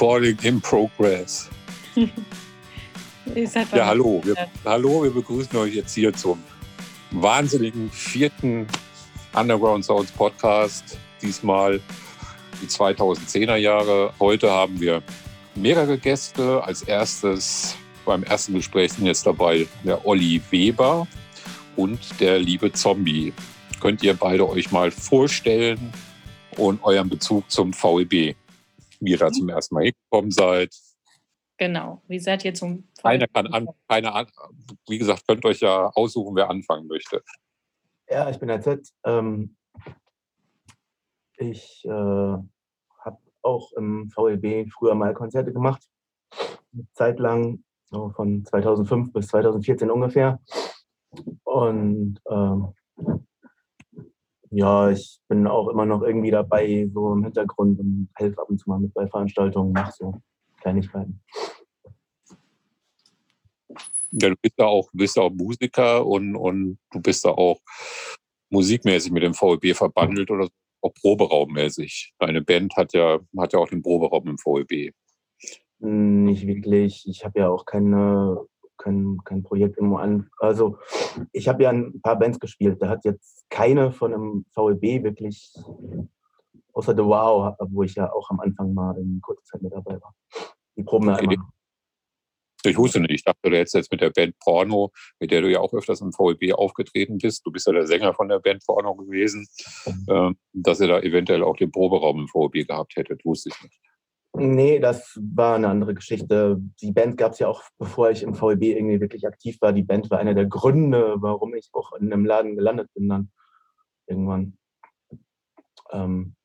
Recording in progress. ja, hallo. Wir, hallo, wir begrüßen euch jetzt hier zum wahnsinnigen vierten Underground Sounds Podcast. Diesmal die 2010er Jahre. Heute haben wir mehrere Gäste. Als erstes beim ersten Gespräch sind jetzt dabei der Olli Weber und der liebe Zombie. Könnt ihr beide euch mal vorstellen und euren Bezug zum VEB, wie ihr da zum ersten Mal hingekommen seid? Genau, wie seid ihr zum VEB? Einer kann an, keine an, wie gesagt, könnt euch ja aussuchen, wer anfangen möchte. Ja, ich bin der Z. Ähm, ich äh, habe auch im VEB früher mal Konzerte gemacht. Eine Zeit lang, so von 2005 bis 2014 ungefähr. Und ähm, ja, ich bin auch immer noch irgendwie dabei, so im Hintergrund und helfe ab und zu mal mit bei Veranstaltungen, mache so Kleinigkeiten. Ja, du bist ja auch, bist ja auch Musiker und, und du bist ja auch musikmäßig mit dem VEB verbandelt oder auch proberaummäßig. Deine Band hat ja, hat ja auch den Proberaum im VEB. Nicht wirklich. Ich habe ja auch keine kein, kein Projekt immer an. Also ich habe ja ein paar Bands gespielt. Da hat jetzt keine von einem VEB wirklich, außer The Wow, wo ich ja auch am Anfang mal in kurzer Zeit mit dabei war. Die proben ja immer. Ich wusste nicht. Ich dachte, du hättest jetzt mit der Band Porno, mit der du ja auch öfters im VEB aufgetreten bist, du bist ja der Sänger von der Band Porno gewesen, mhm. äh, dass ihr da eventuell auch den Proberaum im VEB gehabt hättet. Wusste ich nicht. Nee, das war eine andere Geschichte. Die Band gab es ja auch, bevor ich im VEB irgendwie wirklich aktiv war. Die Band war einer der Gründe, warum ich auch in einem Laden gelandet bin dann irgendwann. Ähm,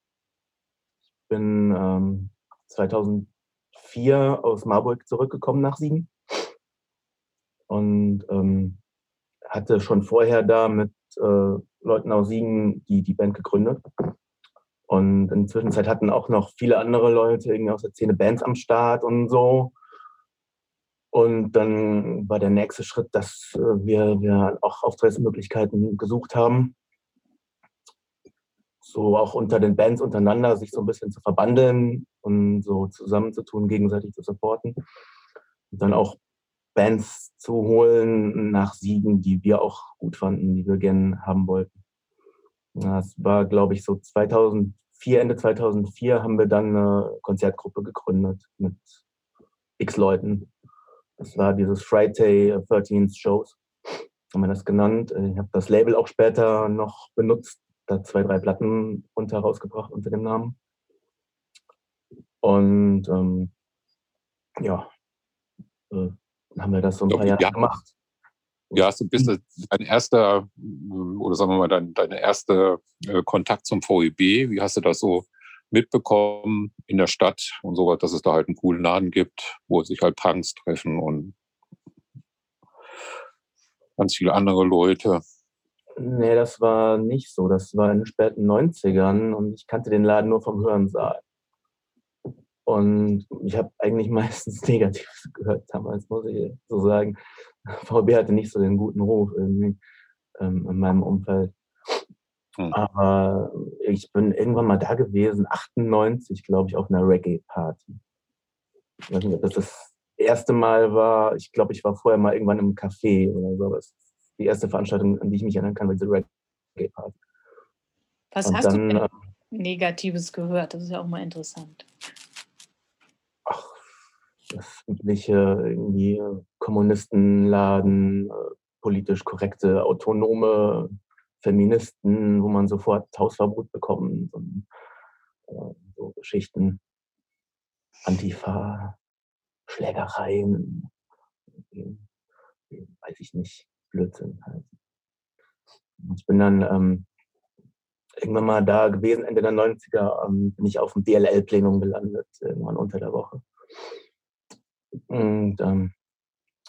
ich bin ähm, 2004 aus Marburg zurückgekommen nach Siegen und ähm, hatte schon vorher da mit äh, Leuten aus Siegen die, die Band gegründet. Und in der Zwischenzeit hatten auch noch viele andere Leute irgendwie aus der Szene Bands am Start und so. Und dann war der nächste Schritt, dass äh, wir, wir auch Auftrittsmöglichkeiten gesucht haben. So auch unter den Bands untereinander sich so ein bisschen zu verbandeln und so zusammenzutun, gegenseitig zu supporten. Und dann auch Bands zu holen nach Siegen, die wir auch gut fanden, die wir gerne haben wollten. Das war, glaube ich, so 2004, Ende 2004 haben wir dann eine Konzertgruppe gegründet mit x Leuten. Das war dieses Friday 13th Shows, haben wir das genannt. Ich habe das Label auch später noch benutzt, da zwei, drei Platten runter rausgebracht unter dem Namen. Und ähm, ja, äh, haben wir das so ein paar Jahre gemacht. Ja, hast du bist hm. dein erster oder sagen wir mal dein, dein erster äh, Kontakt zum VEB? Wie hast du das so mitbekommen in der Stadt und so, dass es da halt einen coolen Laden gibt, wo sich halt Punks treffen und ganz viele andere Leute? Nee, das war nicht so. Das war in den späten 90ern und ich kannte den Laden nur vom Hörensaal. Und ich habe eigentlich meistens Negatives gehört damals, muss ich so sagen. VB hatte nicht so den guten Ruf irgendwie ähm, in meinem Umfeld. Hm. Aber ich bin irgendwann mal da gewesen, 98, glaube ich, auf einer Reggae-Party. Ich weiß nicht, ob das das erste Mal war. Ich glaube, ich war vorher mal irgendwann im Café oder so. Das ist die erste Veranstaltung, an die ich mich erinnern kann, war diese Reggae-Party. Was Und hast dann, du denn ähm, Negatives gehört? Das ist ja auch mal interessant das übliche irgendwie Kommunistenladen, äh, politisch korrekte, autonome Feministen, wo man sofort Hausverbot bekommt und äh, so Geschichten. Antifa, Schlägereien, weiß ich nicht, Blödsinn halt. Ich bin dann ähm, irgendwann mal da gewesen, Ende der 90er, ähm, bin ich auf dem DLL-Plenum gelandet, irgendwann unter der Woche. Und ähm,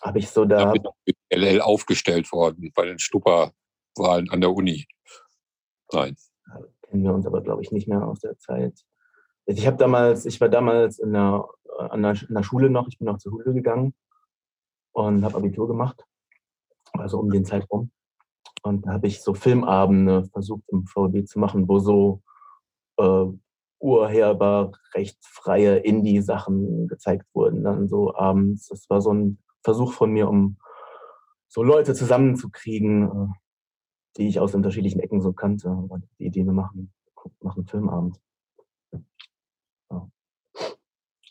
habe ich so da. Da bin LL aufgestellt worden bei den Stupperwahlen an der Uni. Nein. Da kennen wir uns aber, glaube ich, nicht mehr aus der Zeit. Ich habe damals, ich war damals in der, an der, in der Schule noch, ich bin noch zur Schule gegangen und habe Abitur gemacht, also um den Zeitraum. Und da habe ich so Filmabende versucht im VB zu machen, wo so äh, urheberrechtsfreie Indie-Sachen gezeigt wurden, dann so abends. Das war so ein Versuch von mir, um so Leute zusammenzukriegen, äh, die ich aus unterschiedlichen Ecken so kannte. Und die Idee, wir machen, machen Filmabend.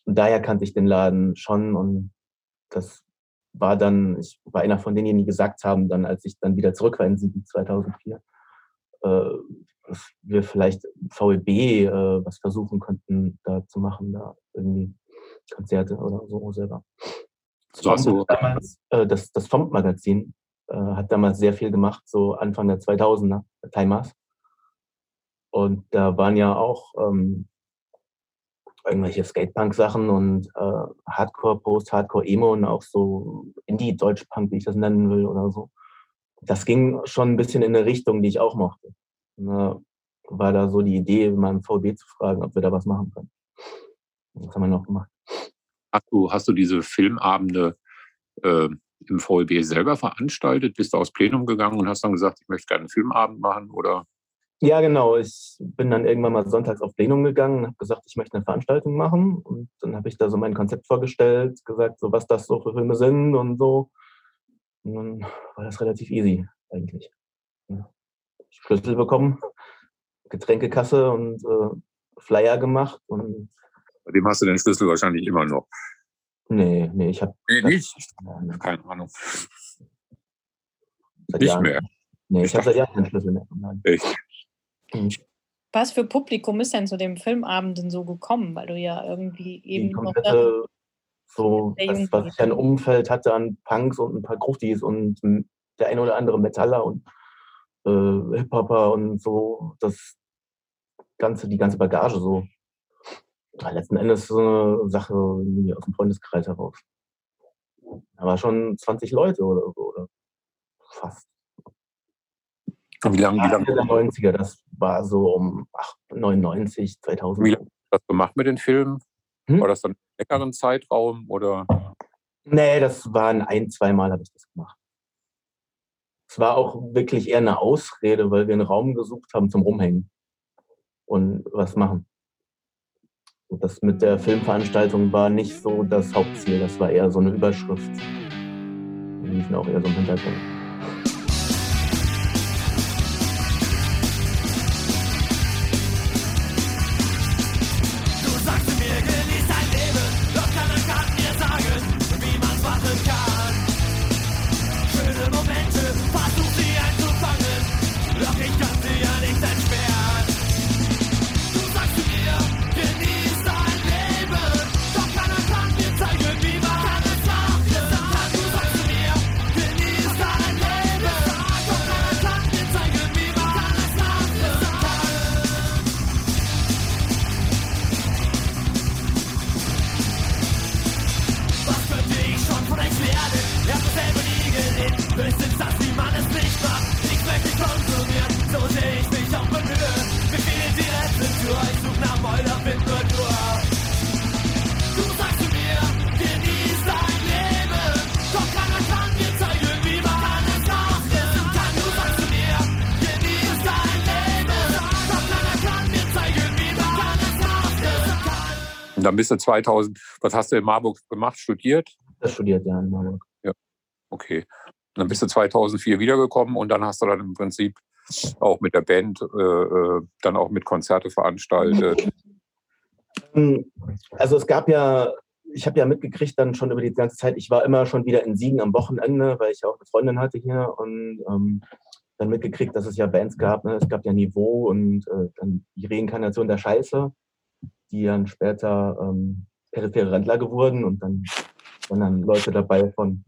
Und daher kannte ich den Laden schon und das war dann, ich war einer von denen, die gesagt haben, dann, als ich dann wieder zurück war in Siegen 2004, äh, wir vielleicht VEB äh, was versuchen könnten, da zu machen, da irgendwie Konzerte oder so selber. So, so. Damals, äh, das das FOMP-Magazin äh, hat damals sehr viel gemacht, so Anfang der 2000er, Timers. Und da waren ja auch ähm, irgendwelche Skatepunk-Sachen und äh, Hardcore, Post-Hardcore, Emo und auch so Indie-Deutsch-Punk, wie ich das nennen will oder so. Das ging schon ein bisschen in eine Richtung, die ich auch mochte. Ne, war da so die Idee, mal im VB zu fragen, ob wir da was machen können. Das haben wir noch gemacht. Hast du, hast du diese Filmabende äh, im VEB selber veranstaltet? Bist du aus Plenum gegangen und hast dann gesagt, ich möchte gerne einen Filmabend machen? Oder? Ja, genau. Ich bin dann irgendwann mal sonntags auf Plenum gegangen und habe gesagt, ich möchte eine Veranstaltung machen. Und dann habe ich da so mein Konzept vorgestellt, gesagt, so was das so für Filme sind und so. Und dann war das relativ easy eigentlich. Ja. Schlüssel bekommen, Getränkekasse und äh, Flyer gemacht. Und Bei dem hast du den Schlüssel wahrscheinlich immer noch. Nee, nee, ich habe. Nee, nicht? Keine Ahnung. Seit nicht Jahren. mehr. Nee, ich, ich habe seit Jahren keinen Schlüssel mehr. Nein. Echt? Hm. Was für Publikum ist denn zu dem Filmabend denn so gekommen? Weil du ja irgendwie eben. Die komplette, so, das, was ich ein Umfeld hatte an Punks und ein paar Gruftis und der ein oder andere Metaller und äh, Hip-Hopper und so, das ganze, die ganze Bagage so. Ja, letzten Endes so eine Sache aus dem Freundeskreis heraus. Da war schon 20 Leute oder so, oder fast. wie lange? Wie lange? Der 90er, das war so um ach, 99, 2000. Wie lange hast du das gemacht mit den Filmen? Hm? War das dann einen leckeren Zeitraum oder? Nee, das waren ein, zweimal habe ich das gemacht. Es war auch wirklich eher eine Ausrede, weil wir einen Raum gesucht haben zum Rumhängen und was machen. Und das mit der Filmveranstaltung war nicht so das Hauptziel, das war eher so eine Überschrift. Die liefen auch eher so im Hintergrund. Dann bist du 2000, was hast du in Marburg gemacht? Studiert? Ich studiert, ja, in Marburg. Ja, okay. Dann bist du 2004 wiedergekommen und dann hast du dann im Prinzip auch mit der Band äh, äh dann auch mit Konzerte veranstaltet. Ähm, also es gab ja, ich habe ja mitgekriegt dann schon über die ganze Zeit, ich war immer schon wieder in Siegen am Wochenende, weil ich ja auch eine Freundin hatte hier und ähm, dann mitgekriegt, dass es ja Bands gab. Ne? Es gab ja Niveau und äh, dann die Reinkarnation der Scheiße die dann später ähm, periphere Rentler geworden und dann waren dann Leute dabei von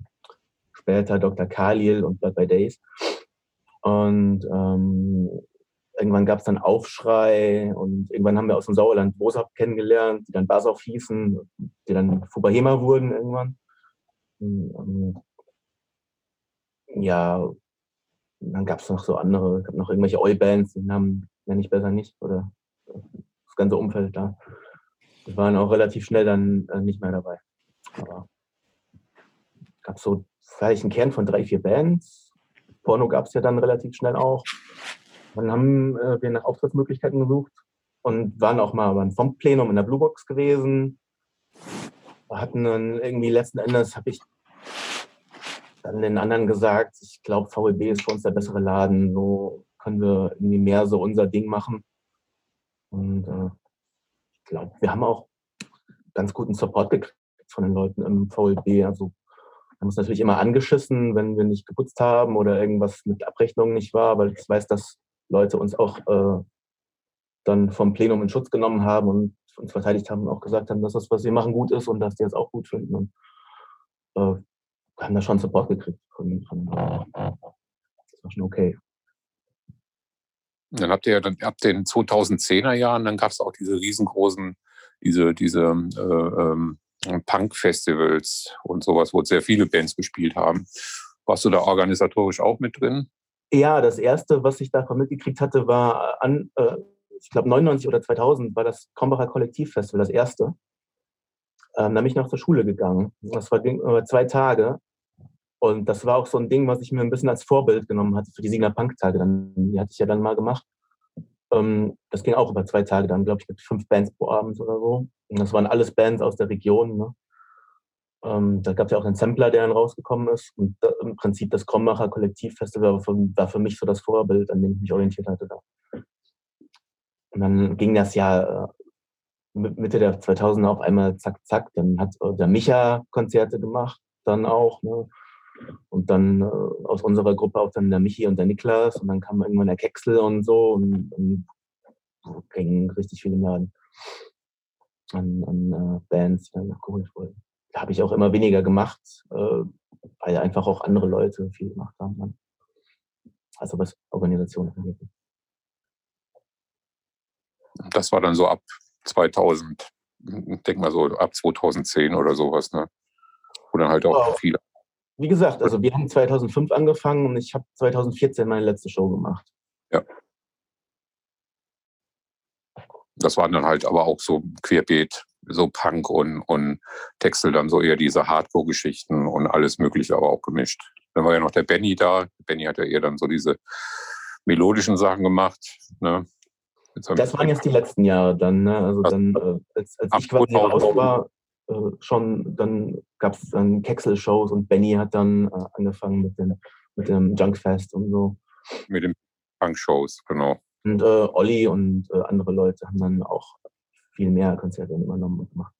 später Dr. Khalil und Blood by Days. Und ähm, irgendwann gab es dann Aufschrei und irgendwann haben wir aus dem Sauerland Bosab kennengelernt, die dann Basauf hießen, die dann Fubahema wurden irgendwann. Ähm, ja, dann gab es noch so andere, gab noch irgendwelche Oi-Bands, die Namen nenne ich besser nicht, oder ganze Umfeld da. Wir waren auch relativ schnell dann äh, nicht mehr dabei. Aber gab so vielleicht einen Kern von drei, vier Bands. Porno gab es ja dann relativ schnell auch. Dann haben äh, wir nach Auftrittsmöglichkeiten gesucht und waren auch mal beim FOM-Plenum in der Bluebox gewesen. Wir hatten dann irgendwie letzten Endes, habe ich dann den anderen gesagt, ich glaube, VEB ist für uns der bessere Laden, so können wir irgendwie mehr so unser Ding machen. Und äh, ich glaube, wir haben auch ganz guten Support gekriegt von den Leuten im VLB. Also wir haben uns natürlich immer angeschissen, wenn wir nicht geputzt haben oder irgendwas mit Abrechnungen nicht war, weil ich weiß, dass Leute uns auch äh, dann vom Plenum in Schutz genommen haben und uns verteidigt haben und auch gesagt haben, dass das, was sie machen, gut ist und dass die es auch gut finden. Und äh, haben da schon Support gekriegt. Von, von, äh, das war schon okay. Dann habt ihr ja dann ab den 2010er Jahren, dann gab es auch diese riesengroßen, diese, diese äh, ähm, Punk-Festivals und sowas, wo sehr viele Bands gespielt haben. Warst du da organisatorisch auch mit drin? Ja, das erste, was ich davon mitgekriegt hatte, war an, äh, ich glaube 99 oder 2000 war das Kombacher Kollektivfestival, das erste. Ähm, da bin ich noch zur Schule gegangen. Das war über zwei Tage. Und das war auch so ein Ding, was ich mir ein bisschen als Vorbild genommen hatte für die Siegner Punk-Tage. Die hatte ich ja dann mal gemacht. Ähm, das ging auch über zwei Tage dann, glaube ich, mit fünf Bands pro Abend oder so. Und das waren alles Bands aus der Region. Ne? Ähm, da gab es ja auch einen Sampler, der dann rausgekommen ist. Und im Prinzip das Krombacher Kollektivfestival war für, war für, mich so das Vorbild, an dem ich mich orientiert hatte. Da. Und dann ging das ja äh, Mitte der 2000er auf einmal zack, zack. Dann hat äh, der Micha Konzerte gemacht, dann auch. Ne? Und dann äh, aus unserer Gruppe auch dann der Michi und der Niklas. Und dann kam irgendwann der Keksel und so. Und, und gingen richtig viele Laden an, an uh, Bands, die dann nachgeholt wurden. Da habe ich auch immer weniger gemacht, äh, weil einfach auch andere Leute viel gemacht haben. Dann. Also was Organisation angeht. Das war dann so ab 2000, ich denke mal so ab 2010 oder sowas, ne? Wo dann halt auch wow. viele wie gesagt, also wir haben 2005 angefangen und ich habe 2014 meine letzte Show gemacht. Ja. Das waren dann halt aber auch so querbeet, so Punk und, und Texel, dann so eher diese Hardcore-Geschichten und alles Mögliche aber auch gemischt. Dann war ja noch der Benny da. Benny hat ja eher dann so diese melodischen Sachen gemacht. Ne? Das waren jetzt die letzten Jahre dann. Ne? Also dann, äh, als, als ich quasi raus war, äh, schon, dann gab es dann Keksel-Shows und Benny hat dann äh, angefangen mit, den, mit dem Junkfest und so. Mit den Punk-Shows, genau. Und äh, Olli und äh, andere Leute haben dann auch viel mehr Konzerte übernommen und gemacht.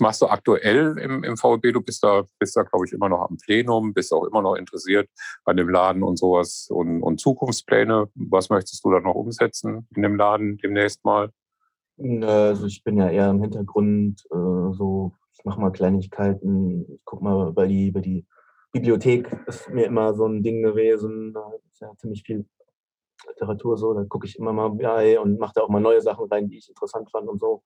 Was machst du aktuell im, im VLB? Du bist da, bist da, glaube ich, immer noch am Plenum, bist auch immer noch interessiert an dem Laden und sowas und, und Zukunftspläne. Was möchtest du da noch umsetzen in dem Laden demnächst mal? Also ich bin ja eher im Hintergrund äh, so, ich mache mal Kleinigkeiten, ich gucke mal über die, über die Bibliothek, ist mir immer so ein Ding gewesen. Da ist ja ziemlich viel Literatur so, da gucke ich immer mal bei und mache da auch mal neue Sachen rein, die ich interessant fand und so.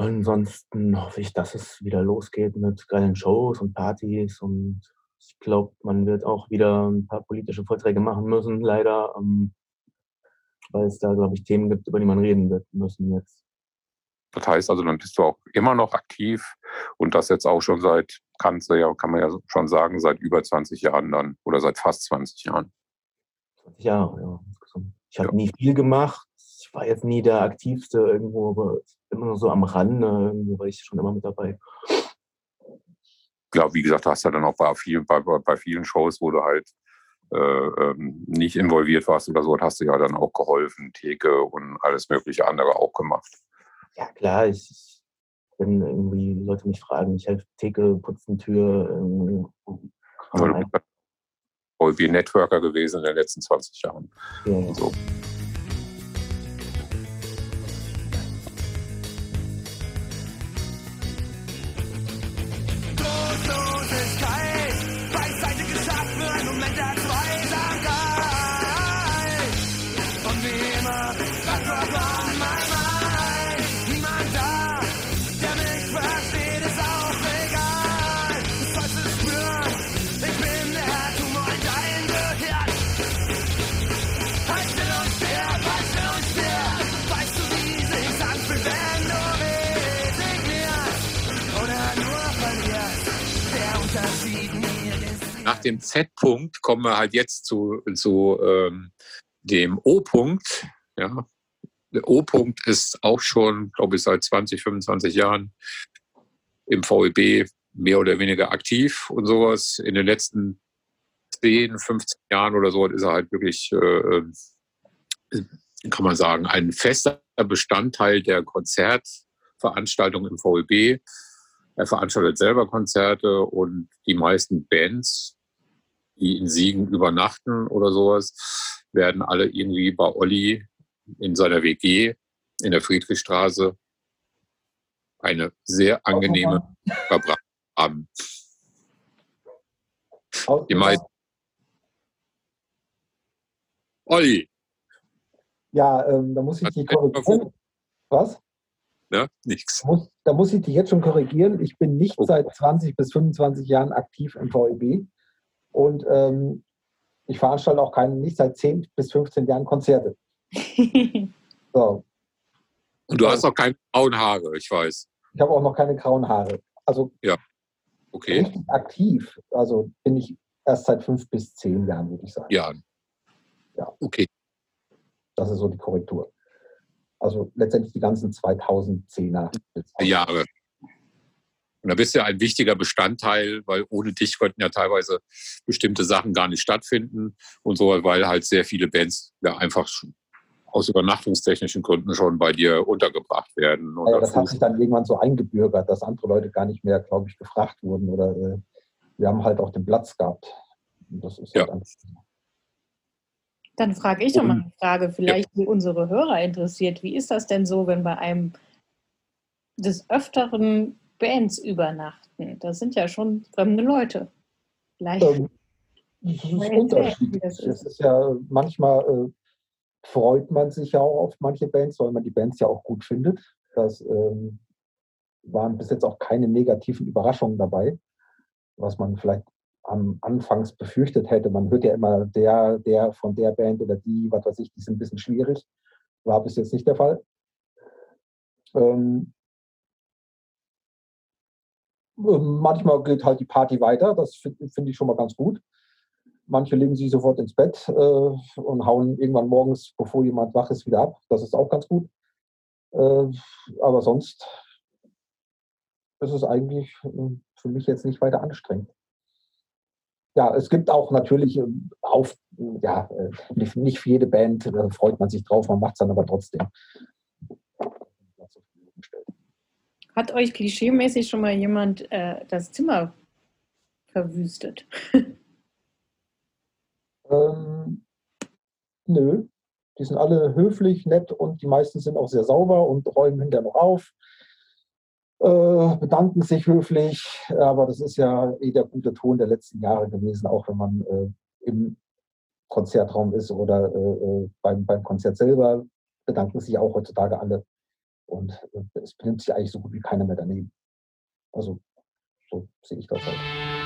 Ansonsten hoffe ich, dass es wieder losgeht mit geilen Shows und Partys und ich glaube, man wird auch wieder ein paar politische Vorträge machen müssen, leider, ähm, weil es da, glaube ich, Themen gibt, über die man reden wird müssen jetzt. Das heißt also, dann bist du auch immer noch aktiv und das jetzt auch schon seit, kannst du ja, kann man ja schon sagen, seit über 20 Jahren dann oder seit fast 20 Jahren. 20 Jahre, ja. Ich habe ja. nie viel gemacht. Ich war jetzt nie der Aktivste irgendwo, aber immer nur so am Rande, war ich schon immer mit dabei. Ich glaube, wie gesagt, hast du dann auch bei vielen, bei, bei vielen Shows, wo du halt äh, ähm, nicht involviert warst oder so, hast du ja dann auch geholfen, Theke und alles mögliche andere auch gemacht. Ja, klar, ich, wenn irgendwie Leute mich fragen, ich helfe Theke, putzen Tür. Ähm, ja, du bist Networker gewesen in den letzten 20 Jahren. Ja. So. Dem Z-Punkt kommen wir halt jetzt zu, zu ähm, dem O-Punkt. Ja. Der O-Punkt ist auch schon, glaube ich, seit 20, 25 Jahren im VEB mehr oder weniger aktiv und sowas. In den letzten 10, 15 Jahren oder so ist er halt wirklich, äh, äh, kann man sagen, ein fester Bestandteil der Konzertveranstaltung im VEB. Er veranstaltet selber Konzerte und die meisten Bands die in Siegen übernachten oder sowas, werden alle irgendwie bei Olli in seiner WG in der Friedrichstraße eine sehr angenehme verbracht haben. Die meisten. Olli. Ja, ähm, da muss ich dich korrigieren. Was? Ja, nichts. Da muss ich dich jetzt schon korrigieren. Ich bin nicht okay. seit 20 bis 25 Jahren aktiv im VEB. Und ähm, ich veranstalte auch keine, nicht seit 10 bis 15 Jahren Konzerte. so. Und du hast auch keine grauen Haare, ich weiß. Ich habe auch noch keine grauen Haare. Also ja. okay. richtig aktiv, also bin ich erst seit fünf bis zehn Jahren, würde ich sagen. Ja. Ja. Okay. Das ist so die Korrektur. Also letztendlich die ganzen 2010er Jahre. Und da bist du ja ein wichtiger Bestandteil, weil ohne dich könnten ja teilweise bestimmte Sachen gar nicht stattfinden und so, weil halt sehr viele Bands ja einfach aus übernachtungstechnischen Gründen schon bei dir untergebracht werden. ja, das hat sich dann irgendwann so eingebürgert, dass andere Leute gar nicht mehr, glaube ich, gefragt wurden oder äh, wir haben halt auch den Platz gehabt. Und das ist ja. Halt dann frage ich doch mal eine Frage, vielleicht ja. die unsere Hörer interessiert. Wie ist das denn so, wenn bei einem des Öfteren Bands übernachten. Das sind ja schon fremde Leute. Vielleicht. Ähm, das ist unterschiedlich. Das ist. ist ja manchmal äh, freut man sich ja auch auf manche Bands, weil man die Bands ja auch gut findet. Das ähm, waren bis jetzt auch keine negativen Überraschungen dabei, was man vielleicht am Anfangs befürchtet hätte. Man hört ja immer, der, der von der Band oder die, was weiß ich, die sind ein bisschen schwierig. War bis jetzt nicht der Fall. Ähm, ähm, manchmal geht halt die Party weiter, das finde find ich schon mal ganz gut. Manche legen sich sofort ins Bett äh, und hauen irgendwann morgens, bevor jemand wach ist, wieder ab. Das ist auch ganz gut. Äh, aber sonst ist es eigentlich äh, für mich jetzt nicht weiter anstrengend. Ja, es gibt auch natürlich äh, auf, ja, äh, nicht für jede Band da freut man sich drauf, man macht es dann aber trotzdem. Hat euch klischeemäßig schon mal jemand äh, das Zimmer verwüstet? ähm, nö. Die sind alle höflich, nett und die meisten sind auch sehr sauber und räumen hinterher noch auf. Äh, bedanken sich höflich, aber das ist ja eh der gute Ton der letzten Jahre gewesen, auch wenn man äh, im Konzertraum ist oder äh, äh beim, beim Konzert selber, bedanken sich auch heutzutage alle und äh, es benimmt sich eigentlich so gut wie keiner mehr daneben. Also so sehe ich das halt.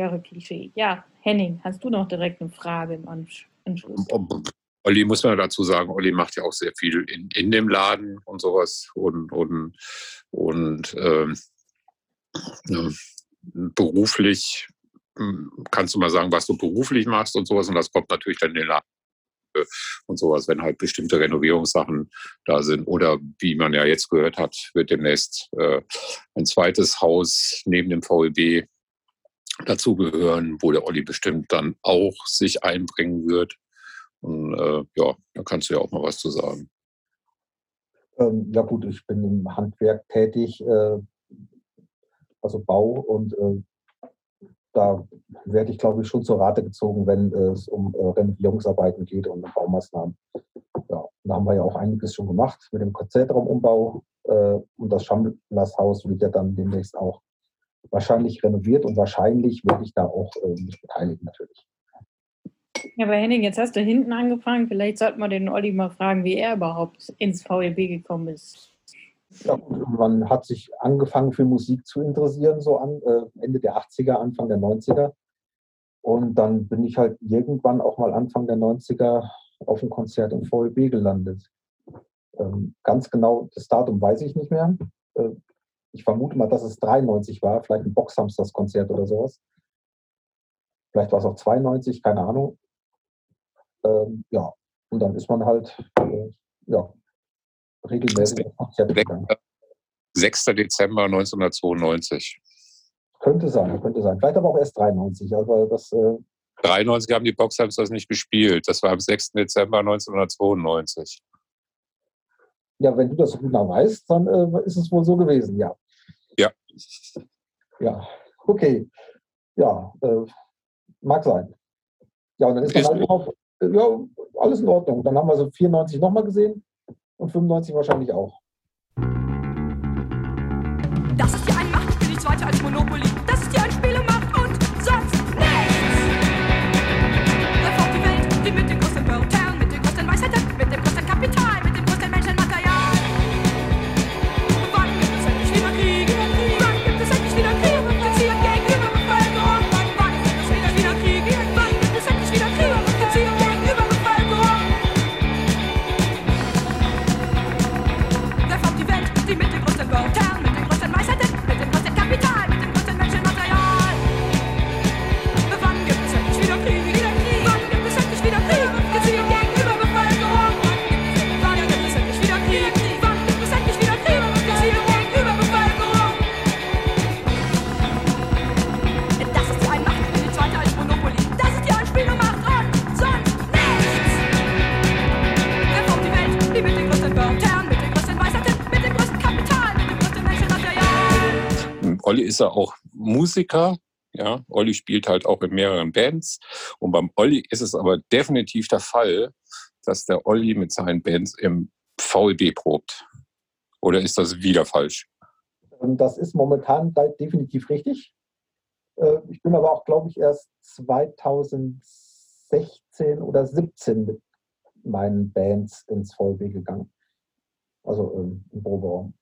90er Jahre Klischee. Ja, Henning, hast du noch direkt eine Frage im Anschluss? Olli muss man dazu sagen, Olli macht ja auch sehr viel in, in dem Laden und sowas und, und, und ähm, äh, beruflich hm, kannst du mal sagen, was du beruflich machst und sowas und das kommt natürlich dann in den Laden und sowas, wenn halt bestimmte Renovierungssachen da sind. Oder wie man ja jetzt gehört hat, wird demnächst äh, ein zweites Haus neben dem VEB dazugehören, wo der Olli bestimmt dann auch sich einbringen wird. Und äh, ja, da kannst du ja auch mal was zu sagen. Ähm, ja gut, ich bin im Handwerk tätig, äh, also Bau und äh, da werde ich, glaube ich, schon zur Rate gezogen, wenn es um äh, Renovierungsarbeiten geht und um Baumaßnahmen. Ja, da haben wir ja auch einiges schon gemacht mit dem Konzertraumumbau äh, und das Schamlershaus wird ja dann demnächst auch wahrscheinlich renoviert und wahrscheinlich werde ich da auch äh, mich beteiligen natürlich. Ja, aber Henning, jetzt hast du hinten angefangen. Vielleicht sollten wir den Olli mal fragen, wie er überhaupt ins VEB gekommen ist. Ja, man hat sich angefangen für Musik zu interessieren, so an äh, Ende der 80er, Anfang der 90er. Und dann bin ich halt irgendwann auch mal Anfang der 90er auf ein Konzert im VEB gelandet. Ähm, ganz genau das Datum weiß ich nicht mehr. Äh, ich vermute mal, dass es 93 war, vielleicht ein Boxhamsters-Konzert oder sowas. Vielleicht war es auch 92, keine Ahnung. Ähm, ja, und dann ist man halt äh, ja, regelmäßig auf Konzerte gegangen. 6. Dezember 1992. Könnte sein, könnte sein. Vielleicht aber auch erst 93. Aber das, äh 93 haben die Boxheims das nicht gespielt. Das war am 6. Dezember 1992. Ja, wenn du das so genau weißt, dann äh, ist es wohl so gewesen, ja. Ja. Ja, okay. Ja, äh, mag sein. Ja, und dann ist, ist man halt auf, ja, alles in Ordnung. Dann haben wir so 94 nochmal gesehen und 95 wahrscheinlich auch. Das ist die eine Macht, ich bin die zweite als Monopoly. Ist ja auch Musiker. Ja, Olli spielt halt auch in mehreren Bands. Und beim Olli ist es aber definitiv der Fall, dass der Olli mit seinen Bands im VEB probt. Oder ist das wieder falsch? Ähm, Das ist momentan de- definitiv richtig. Äh, Ich bin aber auch, glaube ich, erst 2016 oder 17 mit meinen Bands ins VLB gegangen. Also ähm, im Proberaum.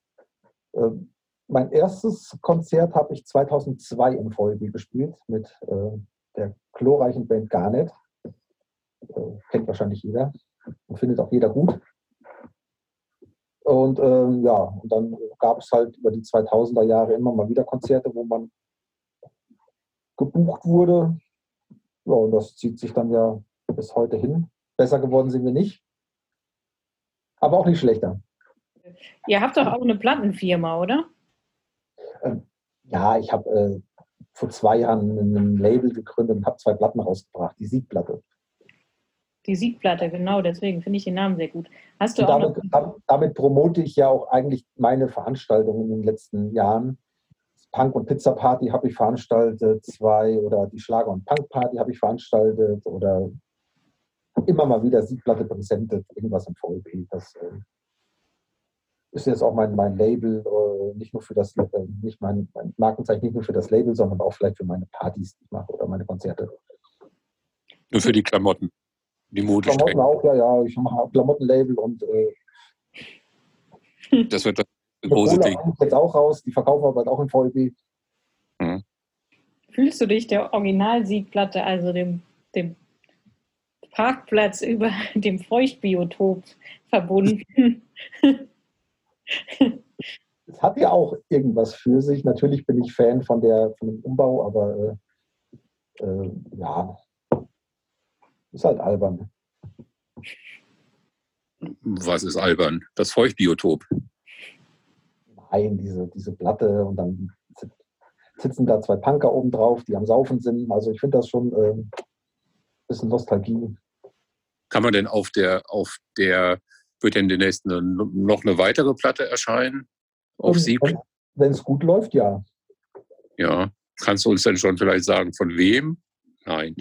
Mein erstes Konzert habe ich 2002 im VLB gespielt mit äh, der glorreichen Band Garnet. Äh, Kennt wahrscheinlich jeder und findet auch jeder gut. Und ähm, ja, und dann gab es halt über die 2000er Jahre immer mal wieder Konzerte, wo man gebucht wurde. Ja, und das zieht sich dann ja bis heute hin. Besser geworden sind wir nicht. Aber auch nicht schlechter. Ihr habt doch auch eine Plattenfirma, oder? Ja, ich habe äh, vor zwei Jahren ein Label gegründet und habe zwei Platten rausgebracht. Die Siegplatte. Die Siegplatte, genau, deswegen finde ich den Namen sehr gut. Hast du Und auch damit, noch. dam- damit promote ich ja auch eigentlich meine Veranstaltungen in den letzten Jahren. Punk- und Pizza-Party habe ich veranstaltet, zwei oder die Schlager- und Punk-Party habe ich veranstaltet oder immer mal wieder Siegplatte präsentiert, irgendwas im VLP. Das äh, ist jetzt auch mein, mein Label, äh, nicht nur für das, äh, nicht mein, mein Markenzeichen, nicht nur für das Label, sondern auch vielleicht für meine Partys, die ich mache oder meine Konzerte. Nur für die Klamotten. Die Klamotten Modestrecken. auch, ja, ja, ich mache auch Klamottenlabel und äh, Das wird das große Ding. jetzt auch raus, die verkaufen wir bald auch im VLB. Fühlst du dich der Originalsiegplatte, also dem, dem Parkplatz über dem Feuchtbiotop verbunden? Es hat ja auch irgendwas für sich. Natürlich bin ich Fan von, der, von dem Umbau, aber äh, äh, ja, ist halt albern. Was ist albern? Das Feuchtbiotop. Nein, diese, diese Platte und dann sit- sitzen da zwei Punker oben drauf, die am Saufen sind. Also ich finde das schon äh, ein bisschen Nostalgie. Kann man denn auf der, auf der, wird denn demnächst eine, noch eine weitere Platte erscheinen? Auf Und Sieb? wenn- es gut läuft, ja. Ja. Kannst du uns denn schon vielleicht sagen, von wem? Nein.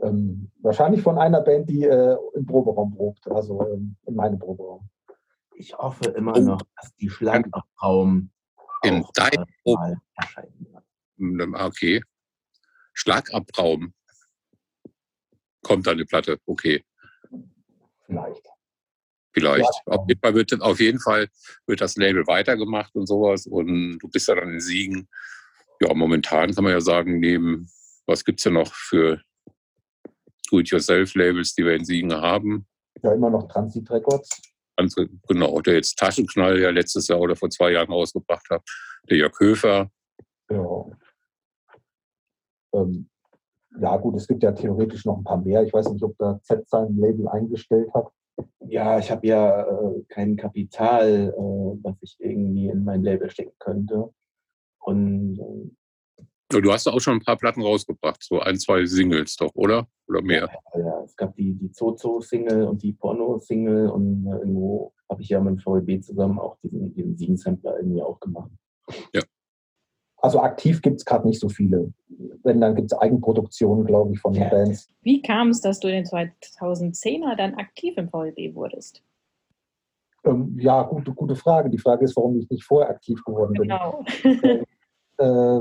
Ähm, wahrscheinlich von einer Band, die äh, im Proberaum probt, also ähm, in meinem Proberaum. Ich hoffe immer Oh. noch, dass die Schlagabtraum In deinem äh, mal erscheinen wird. Hm, Okay. Schlagabraum. Kommt dann eine Platte. Okay. Vielleicht. Vielleicht. Ja. Auf jeden Fall wird, auf jeden Fall wird das Label weitergemacht und sowas. Und du bist ja dann in Siegen. Ja, momentan kann man ja sagen, neben, was gibt es denn noch für Do-it-yourself-Labels, die wir in Siegen haben? Ja, immer noch Transit Records. Genau, der jetzt Taschenknall ja letztes Jahr oder vor zwei Jahren rausgebracht hat. Der Jörg Höfer. Ja. Ähm, ja, gut, es gibt ja theoretisch noch ein paar mehr. Ich weiß nicht, ob der Z sein Label eingestellt hat. Ja, ich habe ja äh, kein Kapital, äh, was ich irgendwie in mein Label stecken könnte. Und äh, Ja, Du hast auch schon ein paar Platten rausgebracht, so ein, zwei Singles doch, oder? Oder mehr? ja, es gab die, die Zozo-Single und die Porno-Single und äh, irgendwo habe ich ja mit dem VEB zusammen auch diesen, diesen Siegen-Sampler irgendwie auch gemacht. Also aktiv gibt es gerade nicht so viele. Wenn, dann gibt es Eigenproduktionen, glaube ich, von den Ja. Bands. Wie kam es, dass du in den 2010er dann aktiv im VLB wurdest? Ähm, ja, gute, gute Frage. Die Frage ist, warum ich nicht vorher aktiv geworden bin. Genau. Äh,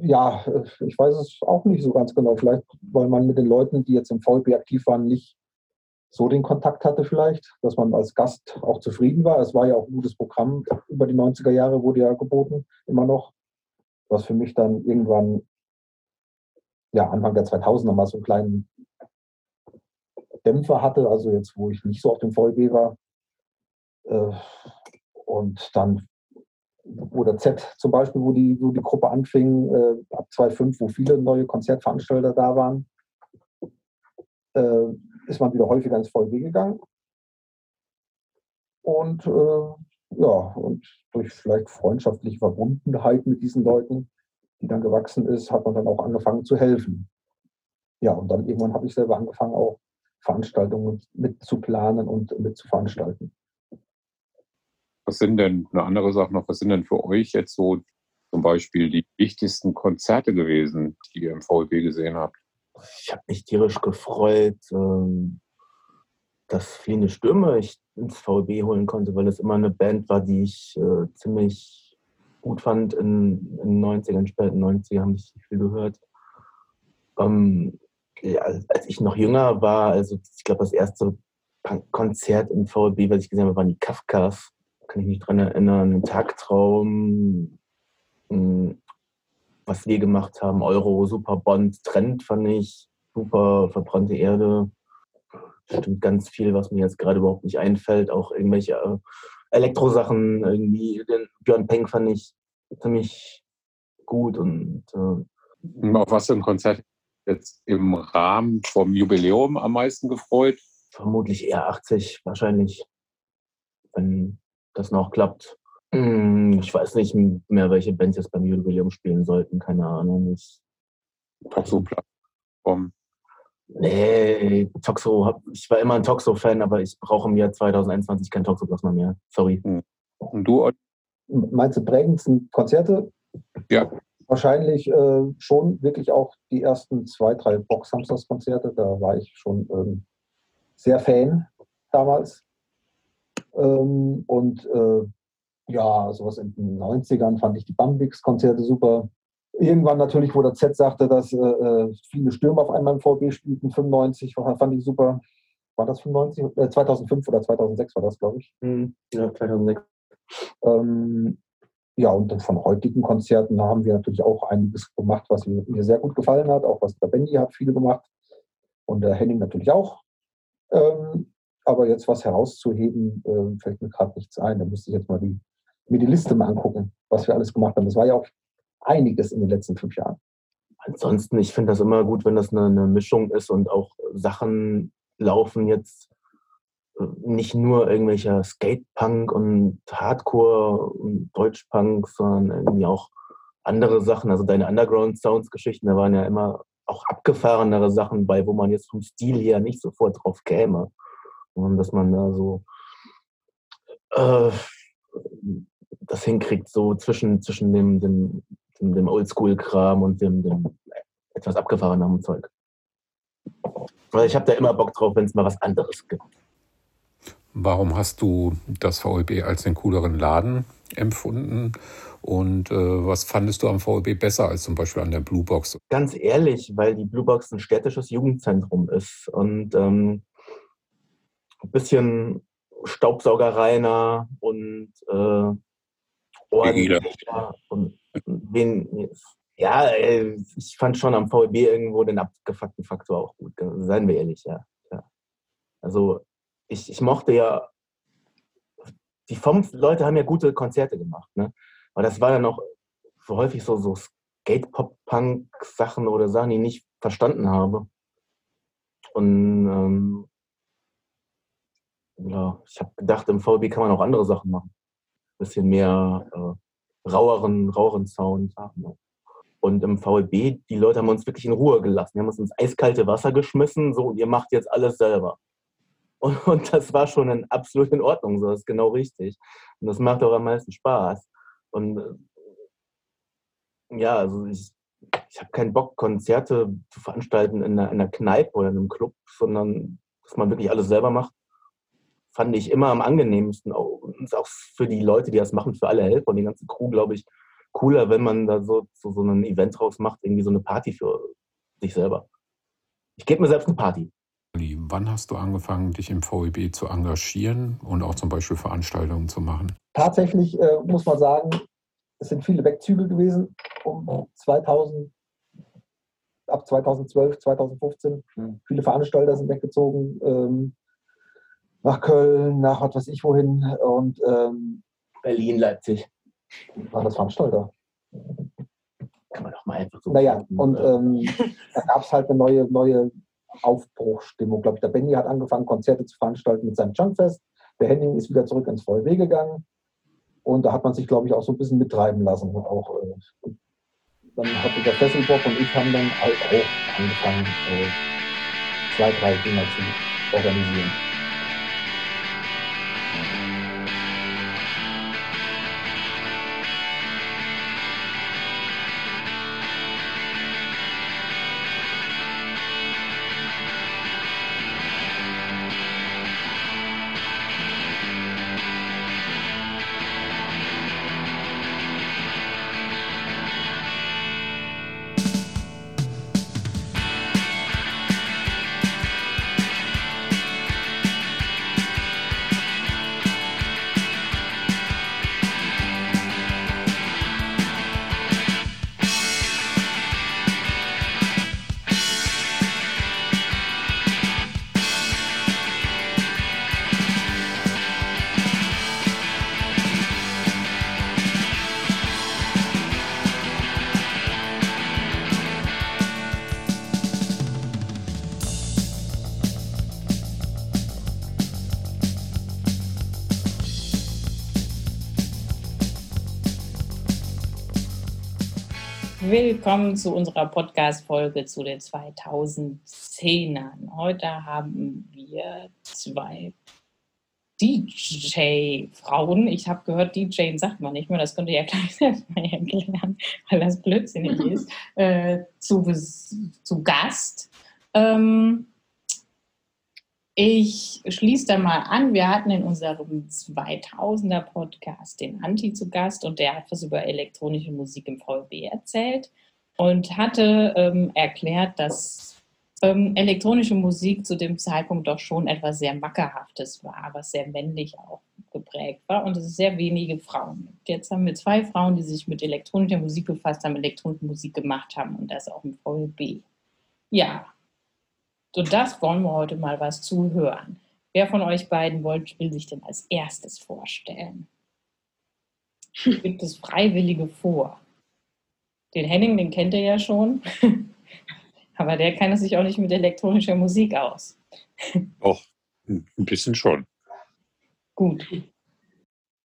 ja, äh, ich weiß es auch nicht so ganz genau. Vielleicht, weil man mit den Leuten, die jetzt im VLB aktiv waren, nicht so den Kontakt hatte vielleicht, dass man als Gast auch zufrieden war. Es war ja auch ein gutes Programm. Über die 90er Jahre wurde ja geboten, immer noch. Was für mich dann irgendwann, ja, Anfang der 2000er mal so einen kleinen Dämpfer hatte. Also jetzt, wo ich nicht so auf dem VLB war. Äh, und dann oder Z zum Beispiel, wo die, wo die Gruppe anfing, äh, ab 2005, wo viele neue Konzertveranstalter da waren, äh, ist man wieder häufiger ins VLB gegangen. Und ja, und durch vielleicht freundschaftliche Verbundenheit mit diesen Leuten, die dann gewachsen ist, hat man dann auch angefangen zu helfen. Ja, und dann irgendwann habe ich selber angefangen, auch Veranstaltungen mit zu planen und mit zu veranstalten. Was sind denn, eine andere Sache noch, was sind denn für euch jetzt so zum Beispiel die wichtigsten Konzerte gewesen, die ihr im VLB gesehen habt? Ich habe mich tierisch gefreut, ähm, dass Fliehende Stürme ich ins VB holen konnte, weil es immer eine Band war, die ich äh, ziemlich gut fand in, den 90ern, späten 90ern habe ich viel gehört. Ähm, ja, als ich noch jünger war, also ich glaube, das erste Konzert im VLB, was ich gesehen habe, waren die Kafkas. Kann ich mich dran erinnern. Tagtraum, mh, was wir gemacht haben, Euro, Super Bond, Trend fand ich super, verbrannte Erde. Stimmt ganz viel, was mir jetzt gerade überhaupt nicht einfällt. Auch irgendwelche äh, Elektrosachen, irgendwie. Den Björn Peng fand ich ziemlich gut und äh, Auf was für ein Konzert jetzt im Rahmen vom Jubiläum am meisten gefreut? vermutlich eher 80 wahrscheinlich, wenn das noch klappt. Hm, Ich weiß nicht mehr, welche Bands jetzt beim Jubiläum spielen sollten, keine Ahnung. Ich, Toxo Plattform. Nee, Toxo, hab, ich war immer ein Toxo-Fan, aber ich brauche im Jahr 2021 kein Toxoplasma mehr. Sorry. Und du, Olli? Meinst du prägendsten Konzerte? Ja. Wahrscheinlich äh, schon wirklich auch die ersten zwei, drei Box-Samstags-Konzerte. Da war ich schon ähm, sehr Fan damals. Ähm, und äh, ja, sowas in den 90ern fand ich die Bambix-Konzerte super. Irgendwann natürlich, wo der Z sagte, dass äh, äh, viele Stürme auf einmal im VB spielten, 95, war- fand ich super. War das 95? Äh, 2005 oder 2006 war das, glaube ich. Hm, Ja, 2006. Ähm, ja, und von heutigen Konzerten haben wir natürlich auch einiges gemacht, was mir mir sehr gut gefallen hat. Auch was der Bendy hat viel gemacht und der Henning natürlich auch. Ähm, aber jetzt was herauszuheben, äh, fällt mir gerade nichts ein. Da müsste ich jetzt mal die, mir die Liste mal angucken, was wir alles gemacht haben. Das war ja auch einiges in den letzten fünf Jahren. Ansonsten, ich finde das immer gut, wenn das eine, eine Mischung ist und auch Sachen laufen jetzt äh, nicht nur irgendwelcher Skatepunk und Hardcore und Deutschpunk, sondern irgendwie auch andere Sachen. Also deine Underground-Sounds-Geschichten, da waren ja immer auch abgefahrenere Sachen bei, wo man jetzt vom Stil her nicht sofort drauf käme. Und dass man da so äh, das hinkriegt, so zwischen, zwischen dem, dem, dem, dem Oldschool-Kram und dem, dem etwas abgefahreneren Zeug. Weil ich habe da immer Bock drauf, wenn es mal was anderes gibt. Warum hast du das VLB als den cooleren Laden empfunden? Und äh, was fandest du am VLB besser als zum Beispiel an der Blue Box? Ganz ehrlich, weil die Blue Box ein städtisches Jugendzentrum ist und ähm, ein bisschen Staubsaugerreiner und äh, ordentlicher und wen, ja, äh, ich fand schon am VEB irgendwo den abgefuckten Faktor auch gut. Seien wir ehrlich, ja. ja. Also ich, ich mochte ja, die FOM-Leute haben ja gute Konzerte gemacht, ne? Aber das war dann auch so häufig so, so Skate-Pop-Punk-Sachen oder Sachen, die ich nicht verstanden habe. Und ähm, ja, ich habe gedacht, im VB kann man auch andere Sachen machen. Bisschen mehr äh, raueren, raueren Sound? Und im VLB, die Leute haben uns wirklich in Ruhe gelassen. Die haben uns ins eiskalte Wasser geschmissen, so, ihr macht jetzt alles selber. Und, und das war schon in, absolut in Ordnung, so, das ist genau richtig. Und das macht auch am meisten Spaß. Und äh, ja, also ich, ich habe keinen Bock, Konzerte zu veranstalten in einer, in einer Kneipe oder in einem Club, sondern dass man wirklich alles selber macht fand ich immer am angenehmsten. Und auch für die Leute, die das machen, für alle Helfer und die ganze Crew, glaube ich, cooler, wenn man da so, so, so ein Event draus macht, irgendwie so eine Party für sich selber. Ich gebe mir selbst eine Party. Wann hast du angefangen, dich im VEB zu engagieren und auch zum Beispiel Veranstaltungen zu machen? Tatsächlich äh, muss man sagen, es sind viele Wegzüge gewesen. Um 2000, ab 2012, 2015. Hm. Viele Veranstalter sind weggezogen. Ähm, nach Köln, nach was weiß ich wohin. Und ähm, Berlin, Leipzig. waren das Veranstalter. Kann man doch mal einfach so. Naja, und ähm, da gab es halt eine neue, neue Aufbruchstimmung. Glaube ich, der Benny hat angefangen, Konzerte zu veranstalten mit seinem Junkfest. Der Henning ist wieder zurück ins VLW gegangen. Und da hat man sich, glaube ich, auch so ein bisschen mittreiben lassen. Und auch, äh, dann hatte der Fesselbock und ich haben dann halt auch angefangen, äh, zwei, drei Dinger zu organisieren. Willkommen zu unserer Podcast-Folge zu den 2010ern. Heute haben wir zwei DJ-Frauen. Ich habe gehört, DJ sagt man nicht mehr, das könnt ihr ja gleich selbst mal erklären, weil das blödsinnig ist, äh, zu, zu Gast. Ähm, ich schließe da mal an. Wir hatten in unserem 2000er Podcast den Anti zu Gast und der hat was über elektronische Musik im VLB erzählt und hatte ähm, erklärt, dass ähm, elektronische Musik zu dem Zeitpunkt doch schon etwas sehr Mackerhaftes war, was sehr männlich auch geprägt war und es sehr wenige Frauen gibt. Jetzt haben wir zwei Frauen, die sich mit elektronischer Musik befasst haben, elektronische Musik gemacht haben und das auch im VLB. Ja, so das wollen wir heute mal was zuhören. Wer von euch beiden wollt, will sich denn als erstes vorstellen? Gibt es Freiwillige vor? Den Henning, den kennt ihr ja schon. Aber der kann sich auch nicht mit elektronischer Musik aus. Doch, ein bisschen schon. Gut.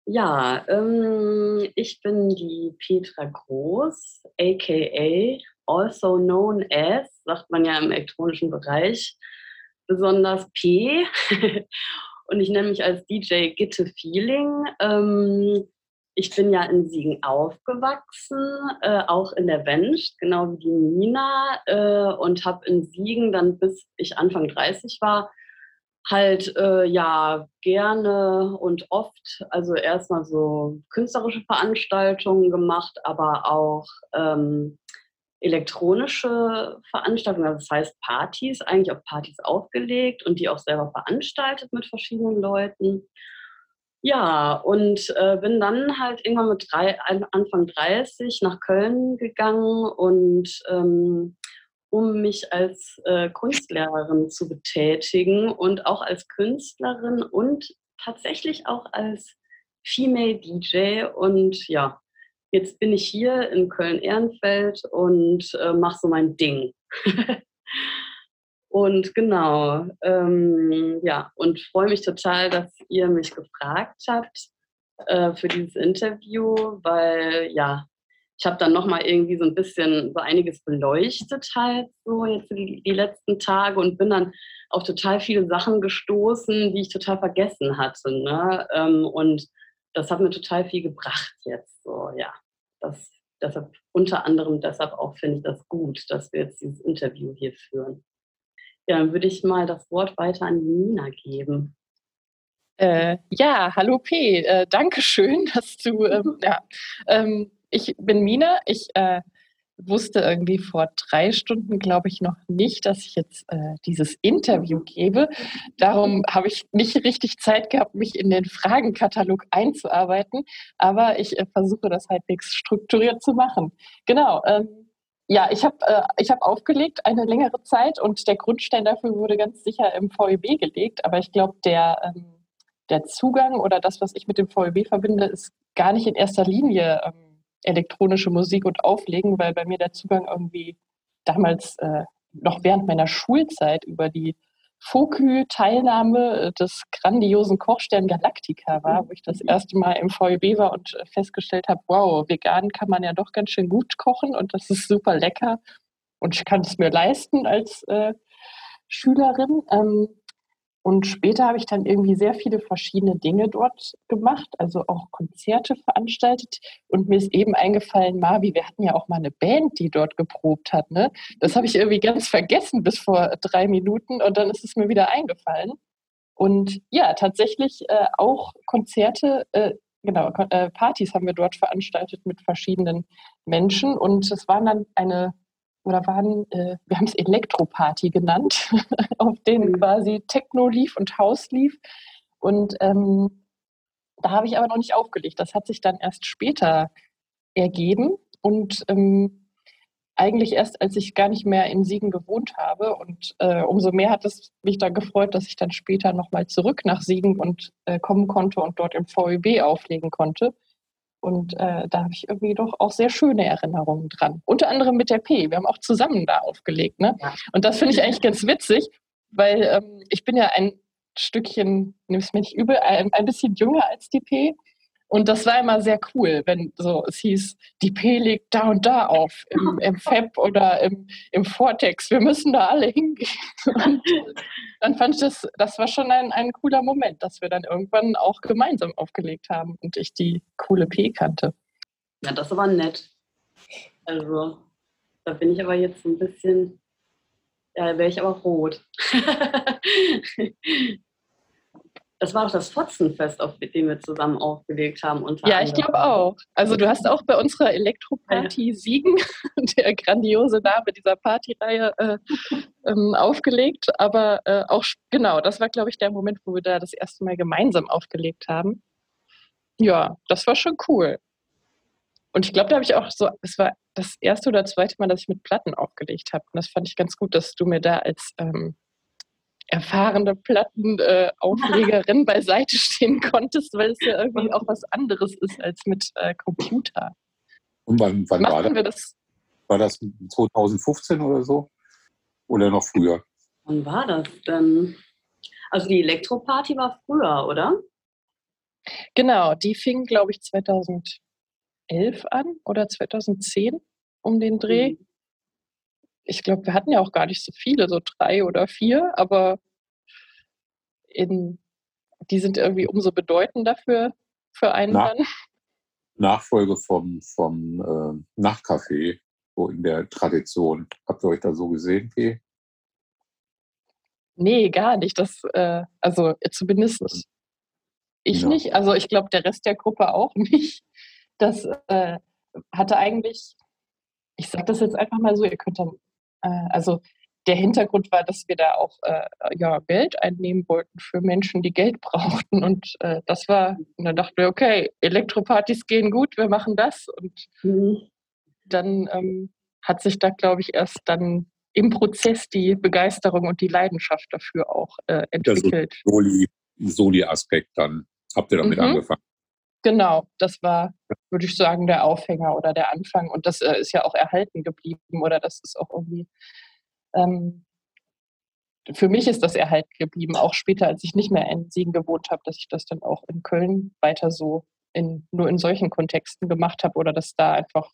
Ja, ähm, ich bin die Petra Groß, aka also known as, sagt man ja im elektronischen Bereich, besonders P. Und ich nenne mich als DJ Gitte Feeling. Ähm, ich bin ja in Siegen aufgewachsen, äh, auch in der Wensch, genau wie die Nina, äh, und habe in Siegen dann bis ich Anfang 30 war, halt äh, ja gerne und oft, also erstmal so künstlerische Veranstaltungen gemacht, aber auch ähm, elektronische Veranstaltungen, also das heißt Partys, eigentlich auf Partys aufgelegt und die auch selber veranstaltet mit verschiedenen Leuten. Ja, und äh, bin dann halt irgendwann mit drei, Anfang 30 nach Köln gegangen und ähm, um mich als äh, Kunstlehrerin zu betätigen und auch als Künstlerin und tatsächlich auch als Female DJ. Und ja, jetzt bin ich hier in Köln-Ehrenfeld und äh, mache so mein Ding. und genau, ähm, ja, und freue mich total, dass ihr mich gefragt habt äh, für dieses Interview, weil ja, ich habe dann nochmal irgendwie so ein bisschen so einiges beleuchtet halt so jetzt die, die, letzten Tage und bin dann auf total viele Sachen gestoßen, die ich total vergessen hatte. Ne? Ähm, und das hat mir total viel gebracht jetzt. So, ja. Das, deshalb, unter anderem deshalb auch finde ich das gut, dass wir jetzt dieses Interview hier führen. Ja, dann würde ich mal das Wort weiter an Nina geben. Äh, ja, hallo P. Äh, Dankeschön, dass du ähm, ja, ähm, ich bin Mina. Ich äh, wusste irgendwie vor drei Stunden, glaube ich, noch nicht, dass ich jetzt äh, dieses Interview gebe. Darum habe ich nicht richtig Zeit gehabt, mich in den Fragenkatalog einzuarbeiten. Aber ich äh, versuche das halbwegs strukturiert zu machen. Genau. Ähm, ja, ich habe äh, hab aufgelegt eine längere Zeit und der Grundstein dafür wurde ganz sicher im VEB gelegt. Aber ich glaube, der, ähm, der Zugang oder das, was ich mit dem VEB verbinde, ist gar nicht in erster Linie ähm, elektronische Musik und Auflegen, weil bei mir der Zugang irgendwie damals äh, noch während meiner Schulzeit über die Fokü-Teilnahme des grandiosen Kochstern Galactica war, wo ich das erste Mal im VEB war und festgestellt habe, wow, vegan kann man ja doch ganz schön gut kochen und das ist super lecker und ich kann es mir leisten als äh, Schülerin. Ähm, und später habe ich dann irgendwie sehr viele verschiedene Dinge dort gemacht, also auch Konzerte veranstaltet. Und mir ist eben eingefallen, Marvi, wir hatten ja auch mal eine Band, die dort geprobt hat. Ne? Das habe ich irgendwie ganz vergessen bis vor drei Minuten und dann ist es mir wieder eingefallen. Und ja, tatsächlich äh, auch Konzerte, äh, genau, äh, Partys haben wir dort veranstaltet mit verschiedenen Menschen. Und es waren dann eine oder waren, äh, wir haben es Elektroparty genannt, auf denen mhm. quasi Techno lief und House lief. Und ähm, da habe ich aber noch nicht aufgelegt. Das hat sich dann erst später ergeben und ähm, eigentlich erst, als ich gar nicht mehr in Siegen gewohnt habe. Und äh, umso mehr hat es mich dann gefreut, dass ich dann später nochmal zurück nach Siegen und äh, kommen konnte und dort im VEB auflegen konnte. Und äh, da habe ich irgendwie doch auch sehr schöne Erinnerungen dran. Unter anderem mit der P. Wir haben auch zusammen da aufgelegt. Ne? Ja. Und das finde ich eigentlich ganz witzig, weil ähm, ich bin ja ein Stückchen, nimm es mir nicht übel, ein, ein bisschen jünger als die P. Und das war immer sehr cool, wenn so es hieß, die P legt da und da auf, im, im FEP oder im, im Vortex. Wir müssen da alle hingehen. Und dann fand ich das, das war schon ein, ein cooler Moment, dass wir dann irgendwann auch gemeinsam aufgelegt haben und ich die coole P kannte. Ja, das war nett. Also, da bin ich aber jetzt ein bisschen, ja, da wäre ich aber rot. Das war auch das Fotzenfest, auf dem wir zusammen aufgelegt haben. ja, ich glaube auch. Also du hast auch bei unserer Elektroparty ja. Siegen, der grandiose Name dieser Partyreihe, äh, ähm, aufgelegt. Aber äh, auch, genau, das war, glaube ich, der Moment, wo wir da das erste Mal gemeinsam aufgelegt haben. Ja, das war schon cool. Und ich glaube, da habe ich auch so, es war das erste oder zweite Mal, dass ich mit Platten aufgelegt habe. Und das fand ich ganz gut, dass du mir da als ähm, erfahrene Plattenauflegerin äh, beiseite stehen konntest, weil es ja irgendwie auch was anderes ist als mit äh, Computer. Und wann, wann war das? wir das? War das 2015 oder so? Oder noch früher? Wann war das denn? Also die Elektroparty war früher, oder? Genau, die fing, glaube ich, 2011 an oder 2010 um den Dreh. Mhm. Ich glaube, wir hatten ja auch gar nicht so viele, so drei oder vier, aber in, die sind irgendwie umso bedeutender für, für einen Na, dann. Nachfolge vom, vom äh, Nachtcafé, so in der Tradition. Habt ihr euch da so gesehen, P? Nee, gar nicht. Das, äh, also zumindest ich Ja. nicht. Also ich glaube, der Rest der Gruppe auch nicht. Das äh, hatte eigentlich, ich sage das jetzt einfach mal so, ihr könnt dann, äh, also der Hintergrund war, dass wir da auch äh, ja, Geld einnehmen wollten für Menschen, die Geld brauchten. Und äh, das war, und dann dachten wir, okay, Elektropartys gehen gut, wir machen das. Und Mhm. dann ähm, hat sich da, glaube ich, erst dann im Prozess die Begeisterung und die Leidenschaft dafür auch äh, entwickelt. Soli- Soli-Aspekt dann. Habt ihr damit Mhm. angefangen? Genau, das war, würde ich sagen, der Aufhänger oder der Anfang. Und das äh, ist ja auch erhalten geblieben oder das ist auch irgendwie. Ähm, für mich ist das erhalten geblieben, auch später, als ich nicht mehr in Siegen gewohnt habe, dass ich das dann auch in Köln weiter so in, nur in solchen Kontexten gemacht habe oder dass da einfach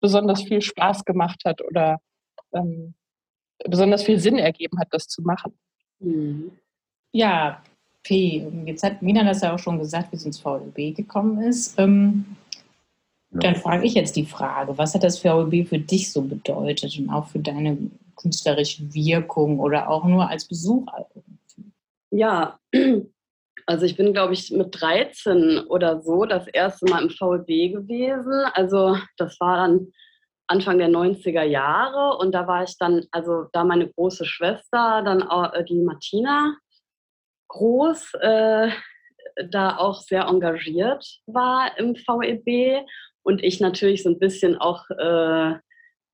besonders viel Spaß gemacht hat oder ähm, besonders viel Sinn ergeben hat, das zu machen. Mhm. Ja, P, jetzt hat Mina das ja auch schon gesagt, wie es ins VLB gekommen ist. Ähm, Ja. Dann frage ich jetzt die Frage, was hat das VLB für dich so bedeutet und auch für deine künstlerische Wirkung oder auch nur als Besucher? Ja, also ich bin, glaube ich, mit 13 oder so das erste Mal im VLB gewesen. Also das war dann Anfang der 90er Jahre und da war ich dann, also da meine große Schwester, dann auch, äh, die Martina Groß, äh, da auch sehr engagiert war im VEB und ich natürlich so ein bisschen auch, äh,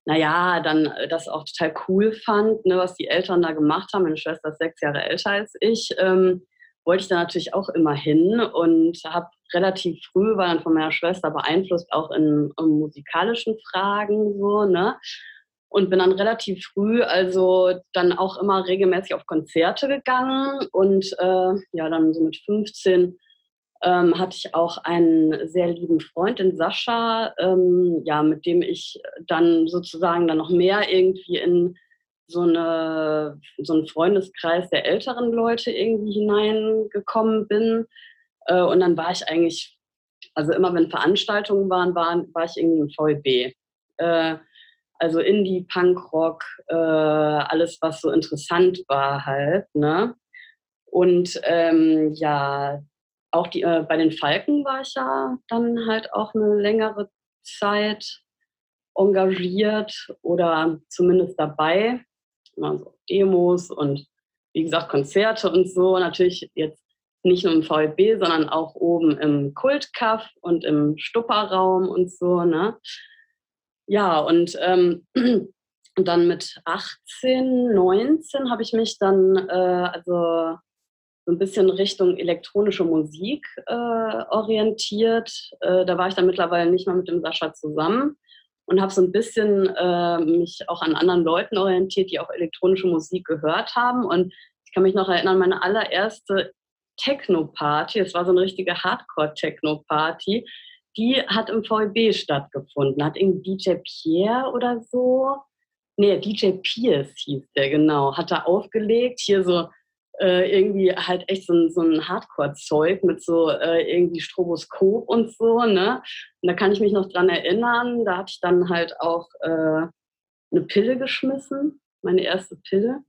naja, dann das auch total cool fand, ne, was die Eltern da gemacht haben. Meine Schwester ist sechs Jahre älter als ich. Ähm, wollte ich da natürlich auch immer hin und habe relativ früh, war dann von meiner Schwester beeinflusst, auch in, in musikalischen Fragen so, ne? Und bin dann relativ früh, also dann auch immer regelmäßig auf Konzerte gegangen und äh, ja, dann so mit 15 ähm, hatte ich auch einen sehr lieben Freund, den Sascha, ähm, ja, mit dem ich dann sozusagen dann noch mehr irgendwie in so, eine, so einen Freundeskreis der älteren Leute irgendwie hineingekommen bin. Äh, und dann war ich eigentlich, also immer wenn Veranstaltungen waren, war, war ich irgendwie im VEB. Äh, also Indie, Punkrock, äh, alles, was so interessant war halt. Ne? Und ähm, ja, auch die, äh, bei den Falken war ich ja dann halt auch eine längere Zeit engagiert oder zumindest dabei. Immer so Demos und wie gesagt Konzerte und so. Natürlich jetzt nicht nur im VEB, sondern auch oben im Kultkaff und im Stupperraum und so. Ne? Ja, und ähm, und dann mit 18, 19 habe ich mich dann äh, also so ein bisschen Richtung elektronische Musik äh, orientiert. Äh, da war ich dann mittlerweile nicht mehr mit dem Sascha zusammen und habe so ein bisschen äh, mich auch an anderen Leuten orientiert, die auch elektronische Musik gehört haben. Und ich kann mich noch erinnern, meine allererste Techno-Party, es war so eine richtige Hardcore-Techno-Party, die hat im VEB stattgefunden. Hat irgendwie DJ Pierre oder so, nee, DJ Pierce hieß der, genau, hat da aufgelegt, hier so äh, irgendwie halt echt so ein, so ein Hardcore-Zeug mit so äh, irgendwie Stroboskop und so, ne? Und da kann ich mich noch dran erinnern, da hatte ich dann halt auch äh, eine Pille geschmissen, meine erste Pille.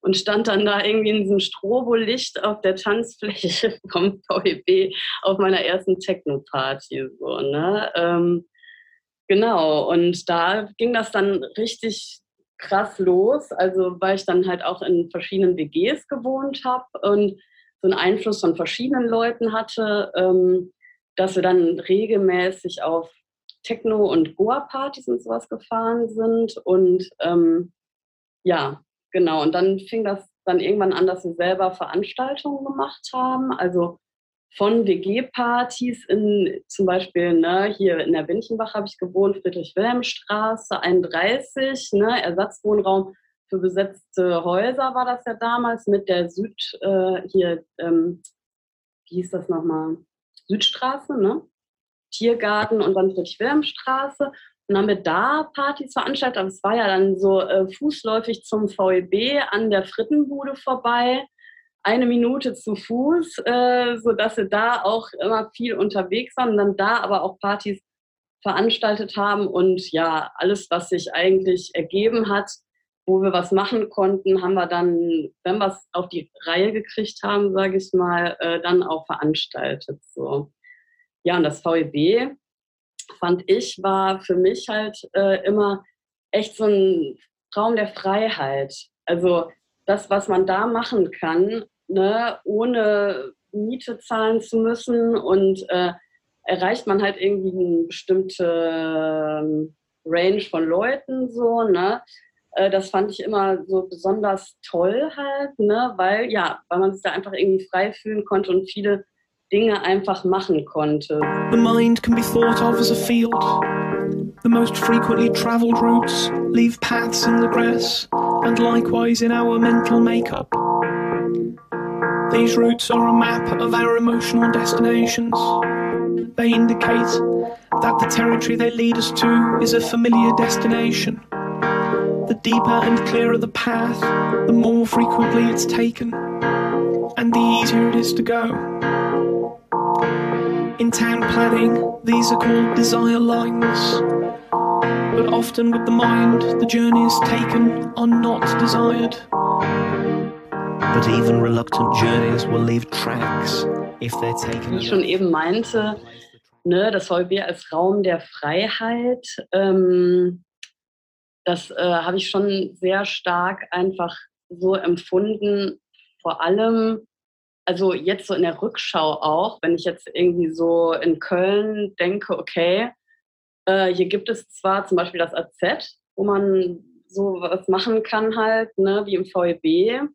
Und stand dann da irgendwie in diesem Strobolicht auf der Tanzfläche vom VEB auf meiner ersten Techno-Party. So, ne? Ähm, genau, und da ging das dann richtig krass los. Also weil ich dann halt auch in verschiedenen WGs gewohnt habe und so einen Einfluss von verschiedenen Leuten hatte, ähm, dass wir dann regelmäßig auf Techno- und Goa-Partys und sowas gefahren sind. Und ähm, ja, genau. Und dann fing das dann irgendwann an, dass wir selber Veranstaltungen gemacht haben. Also von WG-Partys in zum Beispiel ne, hier in der Winchenbach habe ich gewohnt, Friedrich-Wilhelm-Straße 31, ne, Ersatzwohnraum für besetzte Häuser war das ja damals mit der Süd, äh, hier, ähm, wie hieß das nochmal? Südstraße, ne? Tiergarten und dann Friedrich-Wilhelm-Straße. Dann haben wir da Partys veranstaltet, aber es war ja dann so äh, fußläufig zum VEB an der Frittenbude vorbei eine Minute zu Fuß, äh, sodass wir da auch immer viel unterwegs waren dann da aber auch Partys veranstaltet haben. Und ja, alles, was sich eigentlich ergeben hat, wo wir was machen konnten, haben wir dann, wenn wir es auf die Reihe gekriegt haben, sage ich mal, äh, dann auch veranstaltet. So. Ja, und das VEB, fand ich, war für mich halt äh, immer echt so ein Raum der Freiheit. Also das, was man da machen kann, ne, ohne Miete zahlen zu müssen und äh, erreicht man halt irgendwie eine bestimmte ähm, Range von Leuten so, ne? Äh, das fand ich immer so besonders toll halt, ne? Weil ja, weil man sich da einfach irgendwie frei fühlen konnte und viele Dinge einfach machen konnte. The mind can be thought of as a field. The most frequently travelled routes leave paths in the grass, and likewise in our mental makeup. These routes are a map of our emotional destinations. They indicate that the territory they lead us to is a familiar destination. The deeper and clearer the path, the more frequently it's taken, and the easier it is to go. In town planning, these are called desire lines. But often with the mind, the journeys taken are not desired. But even reluctant journeys will leave tracks if they're Wie taken. ich schon eben meinte, ne, das VEB als Raum der Freiheit, ähm, das äh, habe ich schon sehr stark einfach so empfunden. Vor allem, also jetzt so in der Rückschau auch, wenn ich jetzt irgendwie so in Köln denke, okay, äh, hier gibt es zwar zum Beispiel das AZ, wo man so was machen kann halt, ne, wie im VEB.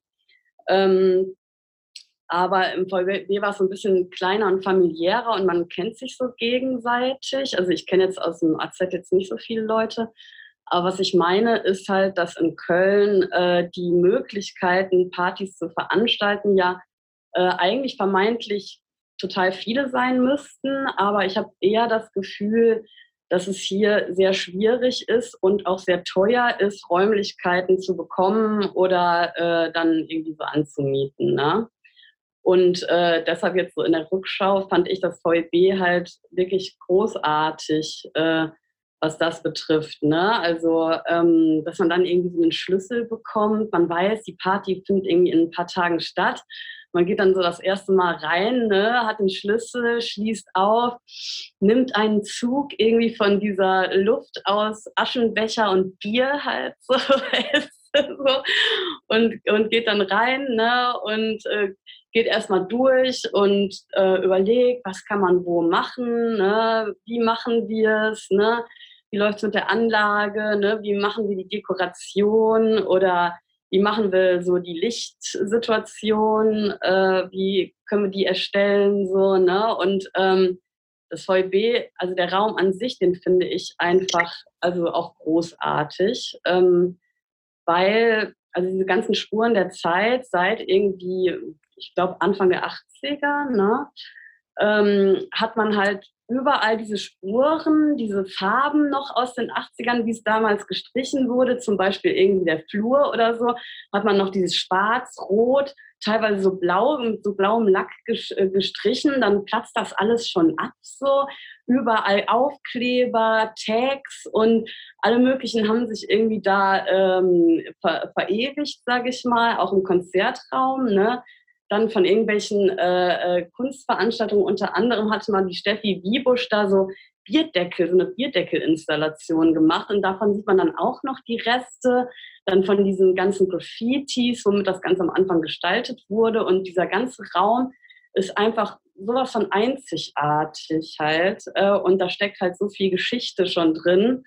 Ähm, aber im VW war es so ein bisschen kleiner und familiärer und man kennt sich so gegenseitig. Also ich kenne jetzt aus dem AZ jetzt nicht so viele Leute. Aber was ich meine, ist halt, dass in Köln äh, die Möglichkeiten, Partys zu veranstalten, ja äh, eigentlich vermeintlich total viele sein müssten. Aber ich habe eher das Gefühl, dass es hier sehr schwierig ist und auch sehr teuer ist, Räumlichkeiten zu bekommen oder äh, dann irgendwie so anzumieten. Ne? Und äh, deshalb jetzt so in der Rückschau fand ich das VEB halt wirklich großartig, äh, was das betrifft. Ne? Also, ähm, dass man dann irgendwie so einen Schlüssel bekommt. Man weiß, die Party findet irgendwie in ein paar Tagen statt. Man geht dann so das erste Mal rein, ne, hat den Schlüssel, schließt auf, nimmt einen Zug irgendwie von dieser Luft aus Aschenbecher und Bier halt so, so und, und geht dann rein ne, und äh, geht erstmal durch und äh, überlegt, was kann man wo machen, ne, wie machen wir es, ne, wie läuft es mit der Anlage, ne, wie machen wir die Dekoration oder wie machen wir so die Lichtsituation, äh, wie können wir die erstellen, so, ne? Und ähm, das VEB, also der Raum an sich, den finde ich einfach, also auch großartig, ähm, weil, also diese ganzen Spuren der Zeit seit irgendwie, ich glaube Anfang der 80er, ne, ähm, hat man halt überall diese Spuren, diese Farben noch aus den 80ern, wie es damals gestrichen wurde, zum Beispiel irgendwie der Flur oder so, hat man noch dieses Schwarz, Rot, teilweise so blau, mit so blauem Lack äh, gestrichen, dann platzt das alles schon ab so. Überall Aufkleber, Tags und alle möglichen haben sich irgendwie da ähm, ver verewigt, sage ich mal, auch im Konzertraum. Ne? Dann von irgendwelchen äh, äh, Kunstveranstaltungen, unter anderem hatte man die Steffi Wiebusch da so Bierdeckel, so eine Bierdeckelinstallation gemacht und davon sieht man dann auch noch die Reste, dann von diesen ganzen Graffitis, womit das Ganze am Anfang gestaltet wurde und dieser ganze Raum ist einfach sowas von einzigartig halt. Äh, und da steckt halt so viel Geschichte schon drin.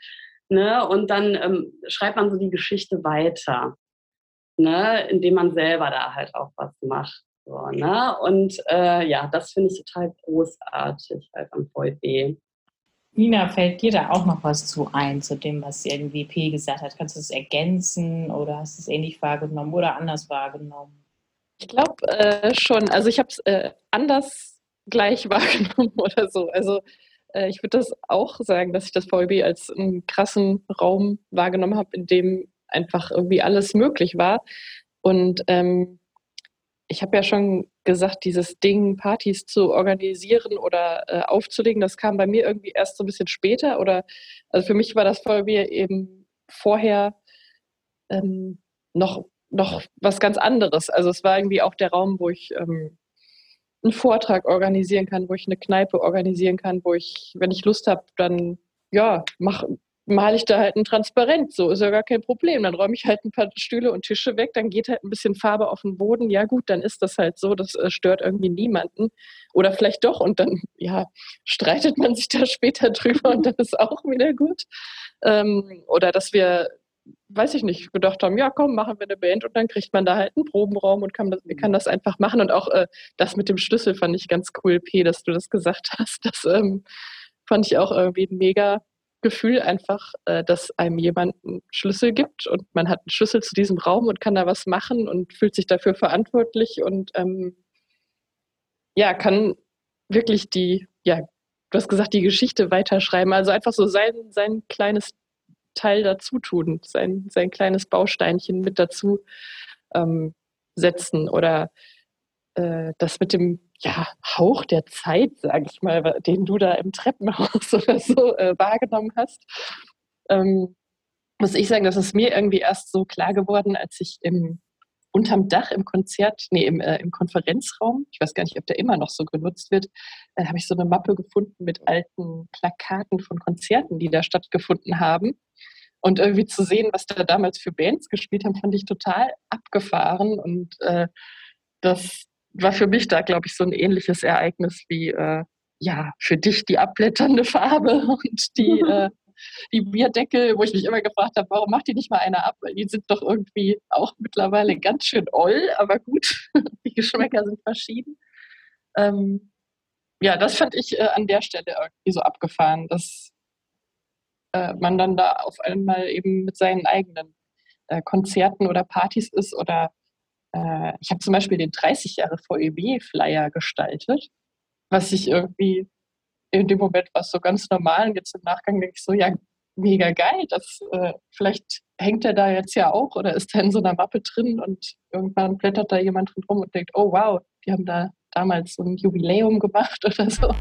Ne? Und dann ähm, schreibt man so die Geschichte weiter, ne? indem man selber da halt auch was macht. So, ne? Und äh, ja, das finde ich total großartig halt am VEB. Nina, fällt dir da auch noch was zu ein, zu dem, was irgendwie P gesagt hat? Kannst du es ergänzen oder hast du es ähnlich wahrgenommen oder anders wahrgenommen? Ich glaube äh, schon. Also ich habe es äh, anders gleich wahrgenommen oder so. Also äh, ich würde das auch sagen, dass ich das VEB als einen krassen Raum wahrgenommen habe, in dem einfach irgendwie alles möglich war. Und ähm, ich habe ja schon gesagt, dieses Ding, Partys zu organisieren oder äh, aufzulegen, das kam bei mir irgendwie erst so ein bisschen später. Oder also für mich war das VEB eben vorher ähm, noch, noch was ganz anderes. Also es war irgendwie auch der Raum, wo ich ähm, einen Vortrag organisieren kann, wo ich eine Kneipe organisieren kann, wo ich, wenn ich Lust habe, dann ja, mach, male ich da halt ein Transparent, so ist ja gar kein Problem. Dann räume ich halt ein paar Stühle und Tische weg, dann geht halt ein bisschen Farbe auf den Boden. Ja gut, dann ist das halt so, das äh, stört irgendwie niemanden. Oder vielleicht doch und dann, ja, streitet man sich da später drüber und dann ist auch wieder gut. Ähm, oder dass wir weiß ich nicht, gedacht haben, ja komm, machen wir eine Band und dann kriegt man da halt einen Probenraum und kann das, kann das einfach machen. Und auch äh, das mit dem Schlüssel fand ich ganz cool, P, dass du das gesagt hast. Das ähm, fand ich auch irgendwie mega Gefühl, einfach, äh, dass einem jemand einen Schlüssel gibt und man hat einen Schlüssel zu diesem Raum und kann da was machen und fühlt sich dafür verantwortlich und ähm, ja, kann wirklich die, ja, du hast gesagt, die Geschichte weiterschreiben. Also einfach so sein, sein kleines Teil dazu tun, sein, sein kleines Bausteinchen mit dazu ähm, setzen oder äh, das mit dem ja, Hauch der Zeit, sage ich mal, den du da im Treppenhaus oder so äh, wahrgenommen hast. Ähm, muss ich sagen, das ist mir irgendwie erst so klar geworden, als ich im unterm Dach im Konzert, nee, im, äh, im Konferenzraum, ich weiß gar nicht, ob der immer noch so genutzt wird, äh, habe ich so eine Mappe gefunden mit alten Plakaten von Konzerten, die da stattgefunden haben. Und irgendwie zu sehen, was da damals für Bands gespielt haben, fand ich total abgefahren. Und äh, das war für mich da, glaube ich, so ein ähnliches Ereignis wie äh, ja, für dich die abblätternde Farbe und die, äh, die Bierdeckel, wo ich mich immer gefragt habe, warum macht die nicht mal einer ab? Weil die sind doch irgendwie auch mittlerweile ganz schön oll, aber gut, die Geschmäcker sind verschieden. Ähm, ja, das fand ich äh, an der Stelle irgendwie so abgefahren, dass äh, man dann da auf einmal eben mit seinen eigenen äh, Konzerten oder Partys ist. Oder äh, ich habe zum Beispiel den 30 Jahre VEB-Flyer gestaltet, was ich irgendwie in dem Moment was so ganz normal und jetzt im Nachgang denke ich so, ja, mega geil, das, äh, vielleicht hängt er da jetzt ja auch oder ist er in so einer Mappe drin und irgendwann blättert da jemand drin rum und denkt, oh wow, die haben da damals so ein Jubiläum gemacht oder so.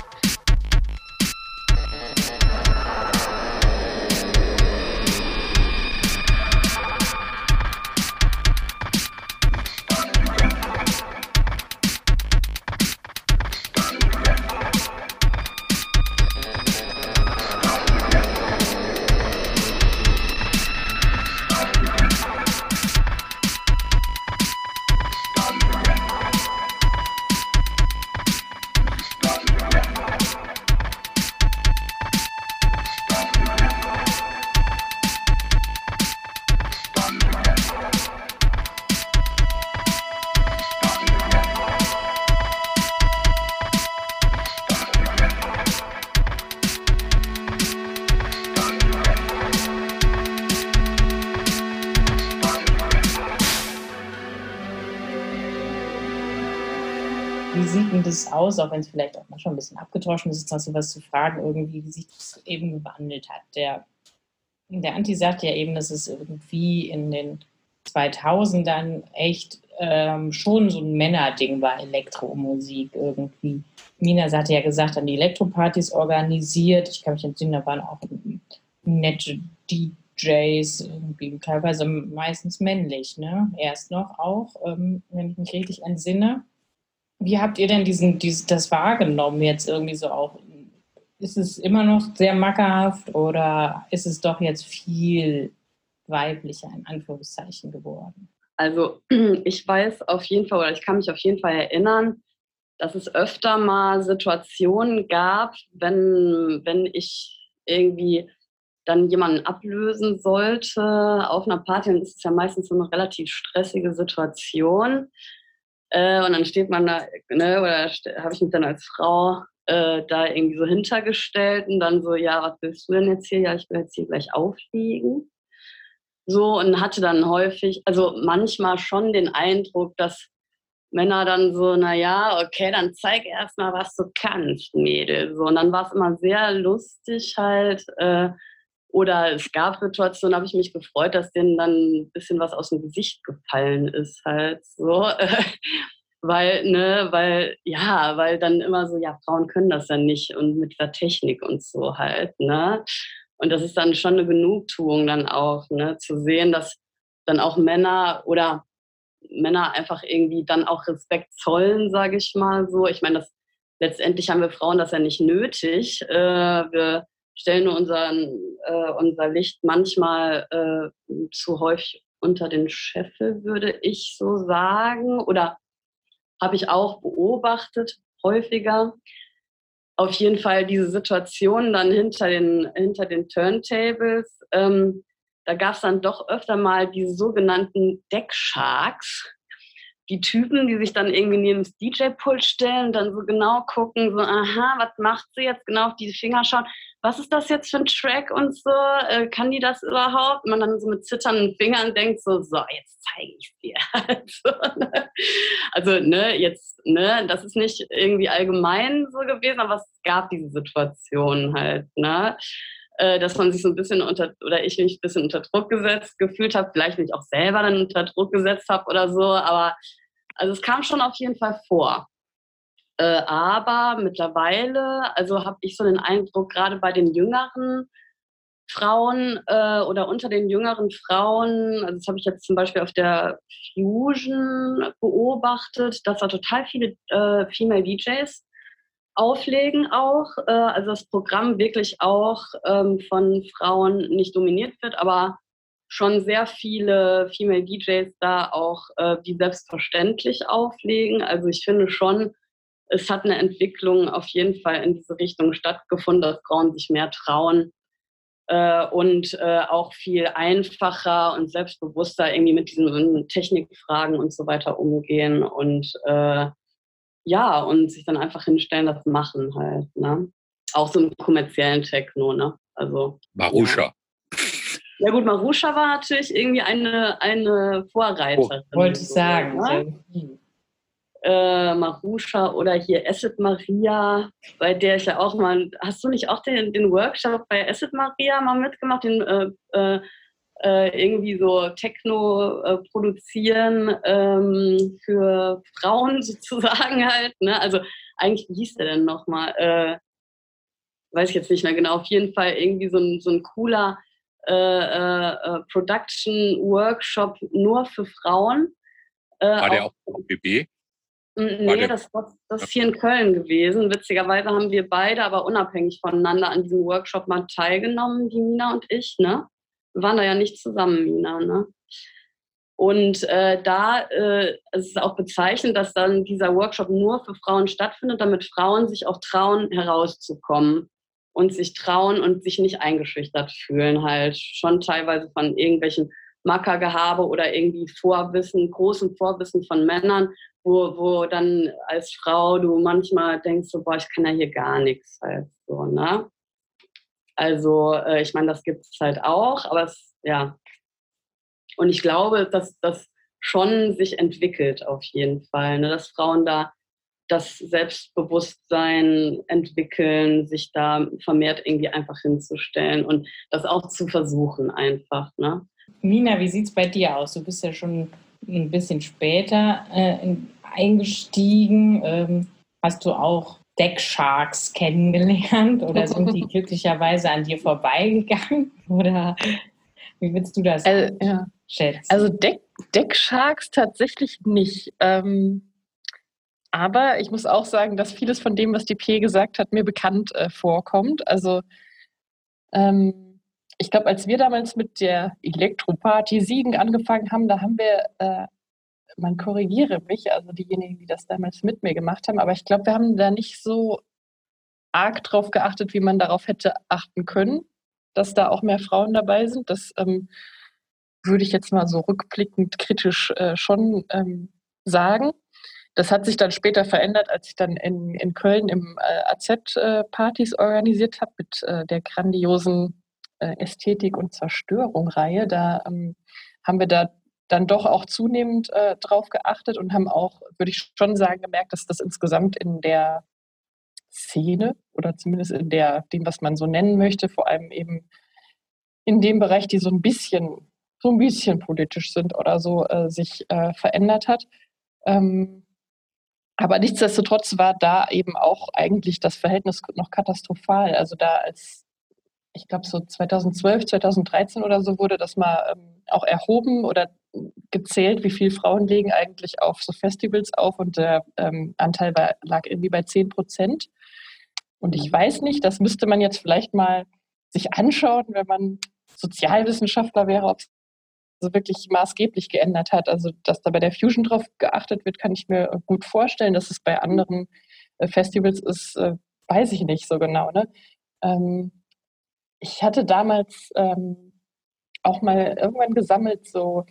Aus, auch wenn es vielleicht auch manchmal ein bisschen abgedroschen ist, noch sowas zu fragen, irgendwie, wie sich das eben gewandelt hat? Der, der Anti sagt ja eben, dass es irgendwie in den 2000ern echt ähm, schon so ein Männerding war, Elektromusik irgendwie. Mina hatte ja gesagt, dann die Elektropartys organisiert. Ich kann mich entsinnen, da waren auch nette DJs, irgendwie teilweise meistens männlich, ne? Erst noch auch, ähm, wenn ich mich richtig entsinne. Wie habt ihr denn diesen, dies, das wahrgenommen jetzt irgendwie so auch? Ist es immer noch sehr mackerhaft oder ist es doch jetzt viel weiblicher in Anführungszeichen geworden? Also ich weiß auf jeden Fall oder ich kann mich auf jeden Fall erinnern, dass es öfter mal Situationen gab, wenn, wenn ich irgendwie dann jemanden ablösen sollte auf einer Party, dann ist es ja meistens so eine relativ stressige Situation. Äh, und dann steht man da, ne, oder habe ich mich dann als Frau äh, da irgendwie so hintergestellt und dann so, ja, was willst du denn jetzt hier? Ja, ich will jetzt hier gleich aufliegen. So und hatte dann häufig, also manchmal schon den Eindruck, dass Männer dann so, naja, okay, dann zeig erst mal, was du kannst, Mädel. So, und dann war es immer sehr lustig halt. Äh, oder es gab Situationen, habe ich mich gefreut, dass denen dann ein bisschen was aus dem Gesicht gefallen ist halt so. weil, ne, weil, ja, weil dann immer so, ja, Frauen können das ja nicht und mit der Technik und so halt, ne. Und das ist dann schon eine Genugtuung dann auch, ne, zu sehen, dass dann auch Männer oder Männer einfach irgendwie dann auch Respekt zollen, sage ich mal so. Ich meine, das letztendlich haben wir Frauen das ja nicht nötig. Äh, wir stellen unseren, äh, unser Licht manchmal äh, zu häufig unter den Scheffel, würde ich so sagen. Oder habe ich auch beobachtet, häufiger. Auf jeden Fall diese Situation dann hinter den, hinter den Turntables. Ähm, da gab es dann doch öfter mal diese sogenannten Decksharks. Die Typen, die sich dann irgendwie neben das DJ-Pult stellen dann so genau gucken, so, aha, was macht sie jetzt genau auf die Finger schauen was ist das jetzt für ein Track und so, äh, kann die das überhaupt? Und man dann so mit zitternden Fingern denkt so, so, jetzt zeige ich dir. also, ne? also, ne, jetzt, ne, das ist nicht irgendwie allgemein so gewesen, aber es gab diese Situation halt, ne äh, dass man sich so ein bisschen unter, oder ich mich ein bisschen unter Druck gesetzt gefühlt habe, vielleicht mich auch selber dann unter Druck gesetzt habe oder so, aber also es kam schon auf jeden Fall vor. Äh, aber mittlerweile, also habe ich so den Eindruck, gerade bei den jüngeren Frauen äh, oder unter den jüngeren Frauen, also das habe ich jetzt zum Beispiel auf der Fusion beobachtet, dass da total viele äh, Female DJs auflegen auch. Äh, also das Programm wirklich auch ähm, von Frauen nicht dominiert wird, aber schon sehr viele Female DJs da auch äh, wie selbstverständlich auflegen. Also ich finde schon, es hat eine Entwicklung auf jeden Fall in diese Richtung stattgefunden, dass Frauen sich mehr trauen äh, und äh, auch viel einfacher und selbstbewusster irgendwie mit diesen Technikfragen und so weiter umgehen und äh, ja, und sich dann einfach hinstellen, das machen halt. Ne? Auch so im kommerziellen Techno, ne? Also. Marusha. Ja. ja. gut, Marusha war natürlich irgendwie eine, eine Vorreiterin. Oh, wollte ich sagen. Ne? äh, Marusha oder hier Acid Maria, bei der ich ja auch mal, hast du nicht auch den, den Workshop bei Acid Maria mal mitgemacht, den äh, äh, äh irgendwie so Techno äh, produzieren ähm, für Frauen sozusagen halt, ne? Also eigentlich, wie hieß der denn nochmal? Äh, weiß ich jetzt nicht mehr genau, auf jeden Fall irgendwie so ein, so ein cooler Production Workshop nur für Frauen. War der auch auf BB? Nee, das das hier in Köln gewesen. Witzigerweise haben wir beide aber unabhängig voneinander an diesem Workshop mal teilgenommen, die Mina und ich. Ne? Wir waren da ja nicht zusammen, Mina. Ne? Und äh, da äh, es ist auch bezeichnend, dass dann dieser Workshop nur für Frauen stattfindet, damit Frauen sich auch trauen, herauszukommen und sich trauen und sich nicht eingeschüchtert fühlen, halt schon teilweise von irgendwelchen Mackergehabe oder irgendwie Vorwissen, großem Vorwissen von Männern wo, wo dann als Frau du manchmal denkst, so, boah, ich kann ja hier gar nichts halt so, ne? Also, äh, ich meine, das gibt es halt auch, aber es, ja. Und ich glaube, dass das schon sich entwickelt auf jeden Fall, ne? dass Frauen da das Selbstbewusstsein entwickeln, sich da vermehrt irgendwie einfach hinzustellen und das auch zu versuchen einfach. Ne? Nina, wie sieht es bei dir aus? Du bist ja schon ein bisschen später äh, eingestiegen. Ähm, hast du auch Decksharks kennengelernt oder sind die glücklicherweise an dir vorbeigegangen? Oder wie willst du das also, ja. schätzen? Also Deck, Decksharks tatsächlich nicht. Ähm, aber ich muss auch sagen, dass vieles von dem, was die P gesagt hat, mir bekannt äh, vorkommt. Also ähm, ich glaube, als wir damals mit der Elektroparty Siegen angefangen haben, da haben wir äh, man korrigiere mich, also diejenigen, die das damals mit mir gemacht haben, aber ich glaube, wir haben da nicht so arg drauf geachtet, wie man darauf hätte achten können, dass da auch mehr Frauen dabei sind. Das ähm, würde ich jetzt mal so rückblickend kritisch äh, schon ähm, sagen. Das hat sich dann später verändert, als ich dann in, in Köln im äh, AZ äh, organisiert habe mit äh, der grandiosen äh, Ästhetik- und Zerstörung-Reihe. Da ähm, haben wir da dann doch auch zunehmend äh, drauf geachtet und haben auch, würde ich schon sagen, gemerkt, dass das insgesamt in der Szene oder zumindest in der, dem, was man so nennen möchte, vor allem eben in dem Bereich, die so ein bisschen, so ein bisschen politisch sind oder so, äh, sich äh, verändert hat. Ähm, aber nichtsdestotrotz war da eben auch eigentlich das Verhältnis noch katastrophal. Also da als, ich glaube so 2012, 2013 oder so wurde das mal ähm, auch erhoben oder gezählt, wie viele Frauen legen eigentlich auf so Festivals auf und der ähm, Anteil war, lag irgendwie bei 10 Prozent. Und ich weiß nicht, das müsste man jetzt vielleicht mal sich anschauen, wenn man Sozialwissenschaftler wäre, ob also wirklich maßgeblich geändert hat. Also, dass da bei der Fusion drauf geachtet wird, kann ich mir gut vorstellen. Dass es bei anderen äh, Festivals ist, äh, weiß ich nicht so genau. Ne? Ähm, ich hatte damals ähm, auch mal irgendwann gesammelt, so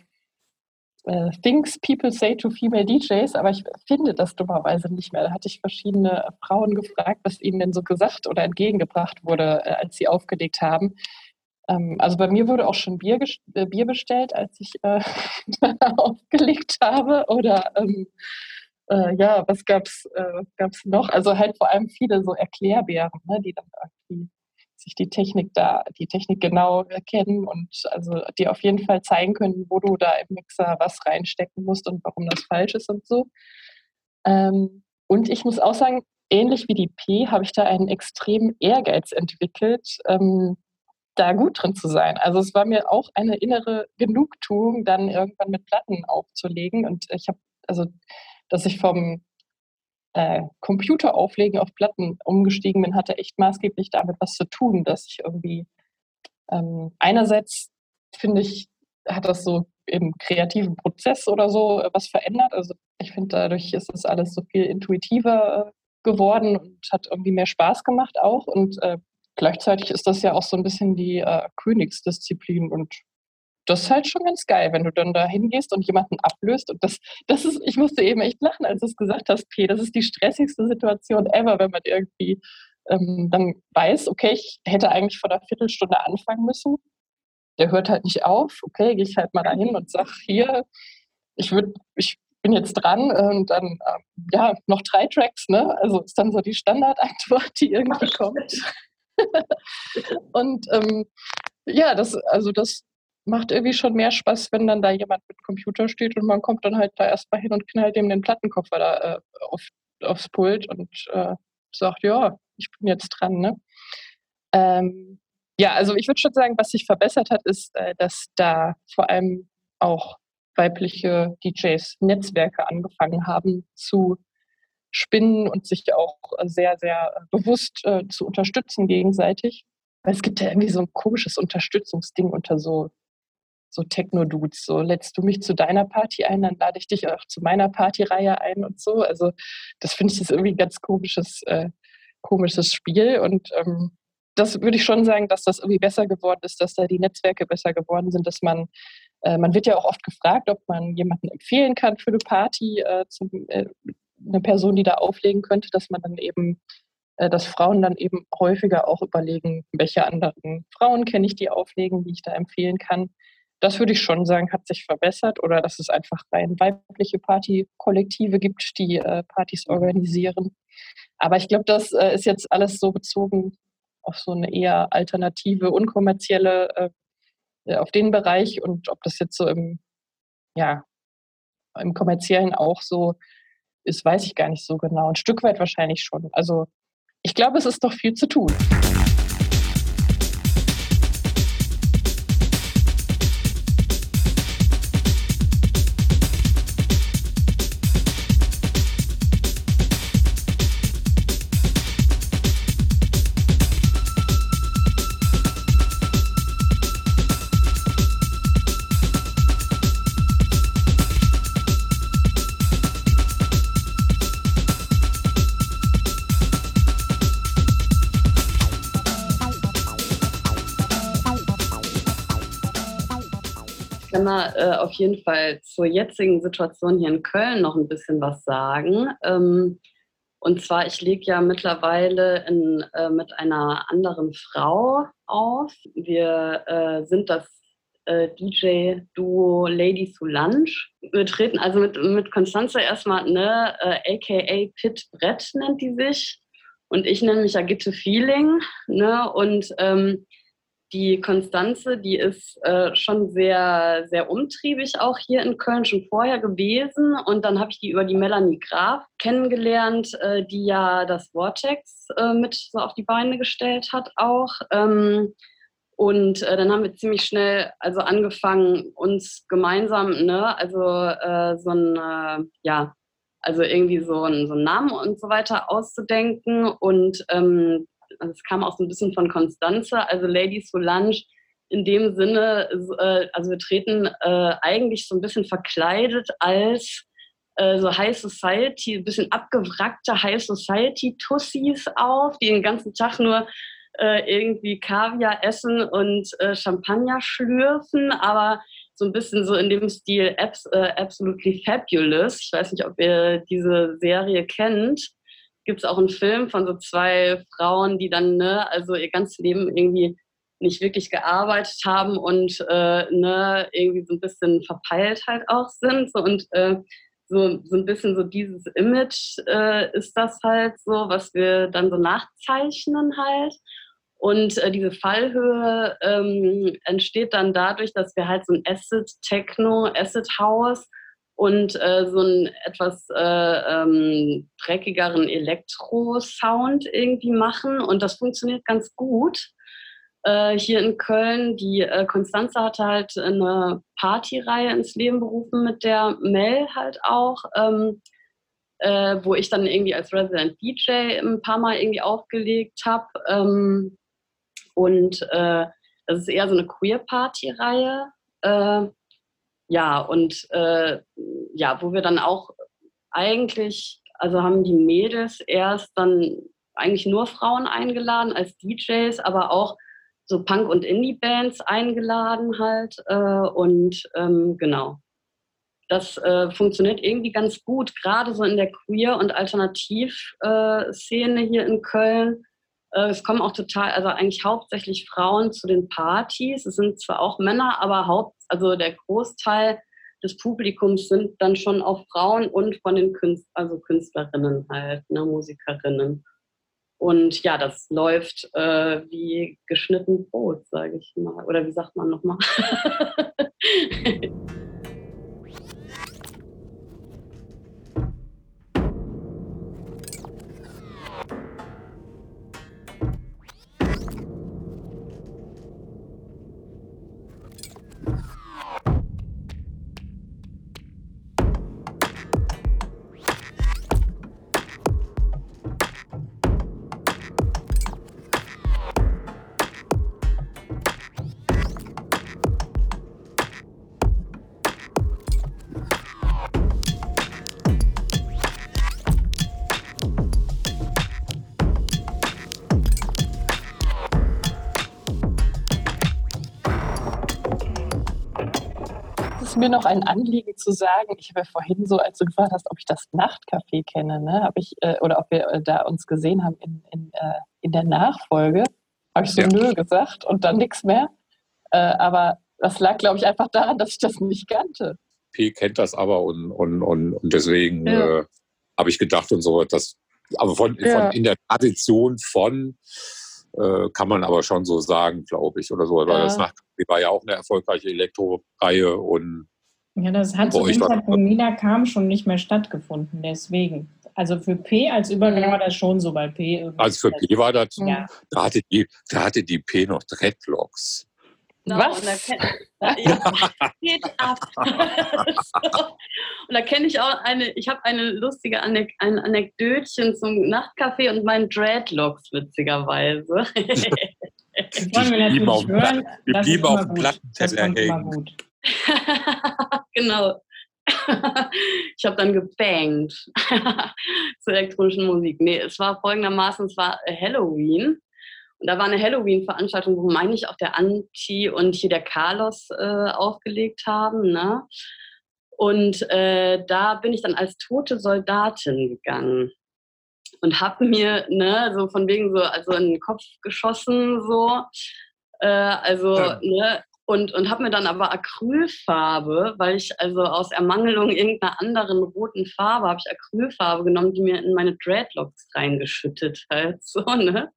äh, Things People Say to Female DJs, aber ich finde das dummerweise nicht mehr. Da hatte ich verschiedene Frauen gefragt, was ihnen denn so gesagt oder entgegengebracht wurde, äh, als sie aufgelegt haben. Ähm, also bei mir wurde auch schon Bier, äh, Bier bestellt, als ich äh, aufgelegt habe. Oder ähm, äh, ja, was gab es äh, gab's noch? Also halt vor allem viele so Erklärbären, ne, die dann irgendwie sich die Technik da, die Technik genau kennen und also die auf jeden Fall zeigen können, wo du da im Mixer was reinstecken musst und warum das falsch ist und so. Ähm, und ich muss auch sagen, ähnlich wie die P habe ich da einen extremen Ehrgeiz entwickelt, ähm, da gut drin zu sein. Also es war mir auch eine innere Genugtuung, dann irgendwann mit Platten aufzulegen. Und ich habe, also, dass ich vom äh, Computer auflegen auf Platten umgestiegen bin, hatte echt maßgeblich damit was zu tun, dass ich irgendwie ähm, einerseits finde ich, hat das so im kreativen Prozess oder so äh, was verändert. Also ich finde, dadurch ist das alles so viel intuitiver äh, geworden und hat irgendwie mehr Spaß gemacht auch. Und äh, gleichzeitig ist das ja auch so ein bisschen die äh, Königsdisziplin und das ist halt schon ganz geil, wenn du dann da hingehst und jemanden ablöst. Und das, das ist, ich musste eben echt lachen, als du es gesagt hast, P. Das ist die stressigste Situation ever, wenn man irgendwie ähm, dann weiß, okay, ich hätte eigentlich vor einer Viertelstunde anfangen müssen. Der hört halt nicht auf. Okay, gehe ich halt mal dahin und sag hier, ich würde, ich bin jetzt dran und dann, ähm, ja, noch drei Tracks, ne? Also ist dann so die Standardantwort, die irgendwie kommt. und ähm, ja, das, also das macht irgendwie schon mehr Spaß, wenn dann da jemand mit Computer steht und man kommt dann halt da erstmal hin und knallt ihm den Plattenkoffer da äh, auf, aufs Pult und äh, sagt, ja, ich bin jetzt dran. Ne? Ähm, ja, also ich würde schon sagen, was sich verbessert hat, ist, äh, dass da vor allem auch weibliche DJs Netzwerke angefangen haben zu spinnen und sich auch sehr, sehr bewusst äh, zu unterstützen gegenseitig. Weil es gibt ja irgendwie so ein komisches Unterstützungsding unter so, so Techno-Dudes. So, lädst du mich zu deiner Party ein, dann lade ich dich auch zu meiner Partyreihe ein und so. Also, das finde ich ist irgendwie ein ganz komisches, äh, komisches Spiel. Und ähm, das würde ich schon sagen, dass das irgendwie besser geworden ist, dass da die Netzwerke besser geworden sind, dass man äh, man wird ja auch oft gefragt, ob man jemanden empfehlen kann für eine Party, äh, zum, äh, eine Person, die da auflegen könnte, dass man dann eben, äh, dass Frauen dann eben häufiger auch überlegen, welche anderen Frauen kenne ich, die auflegen, die ich da empfehlen kann. Das würde ich schon sagen, hat sich verbessert oder dass es einfach rein weibliche Partykollektive gibt, die äh, Partys organisieren. Aber ich glaube, das äh, ist jetzt alles so bezogen auf so eine eher alternative, unkommerzielle, äh, auf den Bereich und ob das jetzt so im, ja, im kommerziellen auch so ist, weiß ich gar nicht so genau. Ein Stück weit wahrscheinlich schon. Also ich glaube, es ist doch viel zu tun. Auf jeden Fall zur jetzigen Situation hier in Köln noch ein bisschen was sagen. Ähm, und zwar, ich lege ja mittlerweile in, äh, mit einer anderen Frau auf. Wir äh, sind das äh, DJ-Duo Ladies Who Lunch. Wir treten also mit, mit Constanze erstmal, ne, äh, aka Pit Brett nennt die sich. Und ich nenne mich Agitte Feeling. Ne? Und ähm, die Konstanze, die ist äh, schon sehr, sehr umtriebig auch hier in Köln schon vorher gewesen. Und dann habe ich die über die Melanie Graf kennengelernt, äh, die ja das Vortex äh, mit so auf die Beine gestellt hat auch. Ähm, und äh, dann haben wir ziemlich schnell also angefangen, uns gemeinsam, ne, also äh, so ein, äh, ja, also irgendwie so ein, so einen Namen und so weiter auszudenken. Und ähm, also es kam auch so ein bisschen von Konstanze, also Ladies Solange in dem Sinne, äh, also wir treten äh, eigentlich so ein bisschen verkleidet als äh, so High Society, ein bisschen abgewrackte High Society Tussis auf, die den ganzen Tag nur äh, irgendwie Kaviar essen und äh, Champagner schlürfen, aber so ein bisschen so in dem Stil Abs Absolutely Fabulous. Ich weiß nicht, ob ihr diese Serie kennt gibt es auch einen Film von so zwei Frauen, die dann, ne, also ihr ganzes Leben irgendwie nicht wirklich gearbeitet haben und äh, ne, irgendwie so ein bisschen verpeilt halt auch sind. So, und äh, so, so ein bisschen so dieses Image äh, ist das halt so, was wir dann so nachzeichnen halt. Und äh, diese Fallhöhe ähm, entsteht dann dadurch, dass wir halt so ein Acid-Techno, Acid-House und äh, so einen etwas äh, ähm, dreckigeren Elektro-Sound irgendwie machen. Und das funktioniert ganz gut. Äh, hier in Köln, die äh, Konstanze hatte halt eine Partyreihe ins Leben berufen mit der Mel halt auch. Ähm, äh, wo ich dann irgendwie als Resident DJ ein paar Mal irgendwie aufgelegt habe. Ähm, und äh, das ist eher so eine Queer-Party-Reihe. Äh, ja, und äh, ja, wo wir dann auch eigentlich, also haben die Mädels erst dann eigentlich nur Frauen eingeladen als DJs, aber auch so Punk- und Indie-Bands eingeladen halt. Äh, und ähm, genau. Das äh, funktioniert irgendwie ganz gut, gerade so in der Queer- und Alternativ-Szene hier in Köln. Äh, es kommen auch total, also eigentlich hauptsächlich Frauen zu den Partys. Es sind zwar auch Männer, aber Haupt, also der Großteil des Publikums sind dann schon auch Frauen und von den Künst, also Künstlerinnen halt, ne, Musikerinnen. Und ja, das läuft äh, wie geschnitten Brot, sage ich mal. Oder wie sagt man nochmal? mir noch ein Anliegen zu sagen. Ich habe ja vorhin so, als du gefragt hast, ob ich das Nachtcafé kenne, ne, habe ich äh, oder ob wir äh, da uns gesehen haben in, in, äh, in der Nachfolge, habe ich so Ja. nö gesagt und dann nichts mehr. Äh, aber das lag, glaube ich, einfach daran, dass ich das nicht kannte. P kennt das aber und, und, und, und deswegen Ja. äh, habe ich gedacht und so, dass, aber von, Ja. von in der Tradition von äh, kann man aber schon so sagen, glaube ich, oder so. Weil Ja. das Nachtcafé war ja auch eine erfolgreiche Elektro-Reihe und Ja, das hat Bei zu dem war- Zeit, wo Mina kam, schon nicht mehr stattgefunden. Deswegen. Also für P als Übergang Mhm. war das schon so, weil P. irgendwie- also für P war das, Ja. da hatte die, da hatte die P noch Dreadlocks. Genau, Was? Und da kenn, ja, geht ab. und da kenne ich auch eine, ich habe eine lustige Anek ein Anekdötchen zum Nachtcafé und meinen Dreadlocks, witzigerweise. Das wollen wir Die blieben natürlich auf die Das ist blieben auf immer dem gut. Plattenteller hängen. genau. Ich habe dann gebangt zur elektronischen Musik. Nee, es war folgendermaßen, es war Halloween Und da war eine Halloween-Veranstaltung, wo meine ich auch der Anti und hier der Carlos äh, aufgelegt haben. Ne? Und äh, da bin ich dann als tote Soldatin gegangen und habe mir ne, so von wegen so also in den Kopf geschossen so äh, also Ja. ne und und habe mir dann aber Acrylfarbe, weil ich also aus Ermangelung irgendeiner anderen roten Farbe habe ich Acrylfarbe genommen, die mir in meine Dreadlocks reingeschüttet halt so ne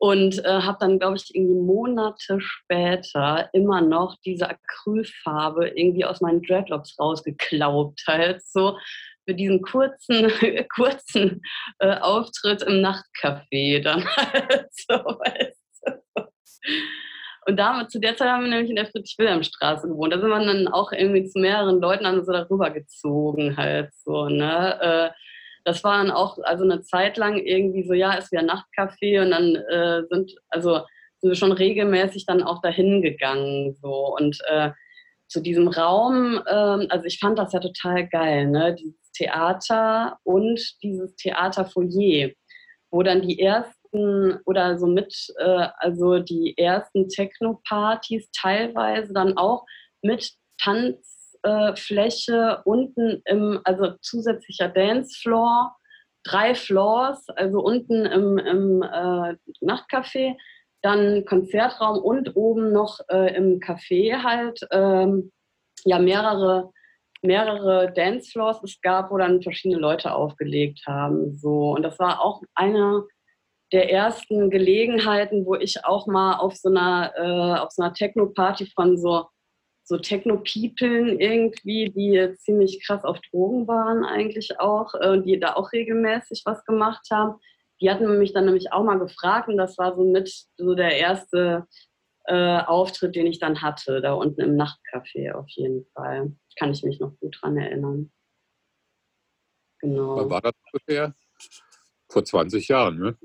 und äh, habe dann glaube ich irgendwie Monate später immer noch diese Acrylfarbe irgendwie aus meinen Dreadlocks rausgeklaubt halt so für diesen kurzen, kurzen äh, Auftritt im Nachtcafé dann halt so, weißt du. Und damals, zu der Zeit haben wir nämlich in der Friedrich-Wilhelm-Straße gewohnt. Da sind wir dann auch irgendwie zu mehreren Leuten dann so darüber gezogen halt so, ne. Äh, das war dann auch also eine Zeit lang irgendwie so, ja, ist wieder Nachtcafé und dann äh, sind, also sind wir schon regelmäßig dann auch dahin gegangen so und äh, zu diesem Raum, ähm, also ich fand das ja total geil, ne? Dieses Theater und dieses Theaterfoyer, wo dann die ersten oder so mit, äh, also die ersten Techno-Partys teilweise dann auch mit Tanzfläche unten im, also zusätzlicher Dancefloor, drei Floors, also unten im, im äh, Nachtcafé, dann Konzertraum und oben noch äh, im Café halt ähm, ja mehrere mehrere Dancefloors es gab, wo dann verschiedene Leute aufgelegt haben. So. Und das war auch eine der ersten Gelegenheiten, wo ich auch mal auf so einer, äh, auf so einer Techno-Party von so, so Techno-Peoplen irgendwie, die ziemlich krass auf Drogen waren eigentlich auch, äh, die da auch regelmäßig was gemacht haben. Die hatten mich dann nämlich auch mal gefragt und das war so mit so der erste äh, Auftritt, den ich dann hatte, da unten im Nachtcafé auf jeden Fall. Kann ich mich noch gut dran erinnern. Genau. Wann war das ungefähr? Vor 20 Jahren, ne?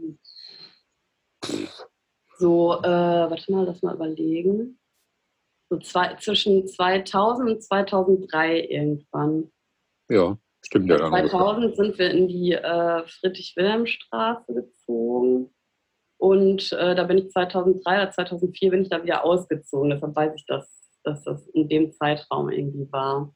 So, äh, warte mal, lass mal überlegen. So zwei, zwischen 2000 und 2003 irgendwann. Ja, stimmt ja dann. ungefähr. 2000 sind wir in die äh, Friedrich-Wilhelm-Straße gezogen. Und äh, da bin ich 2003 oder 2004 bin ich da wieder ausgezogen. Deshalb weiß ich, dass, dass das in dem Zeitraum irgendwie war.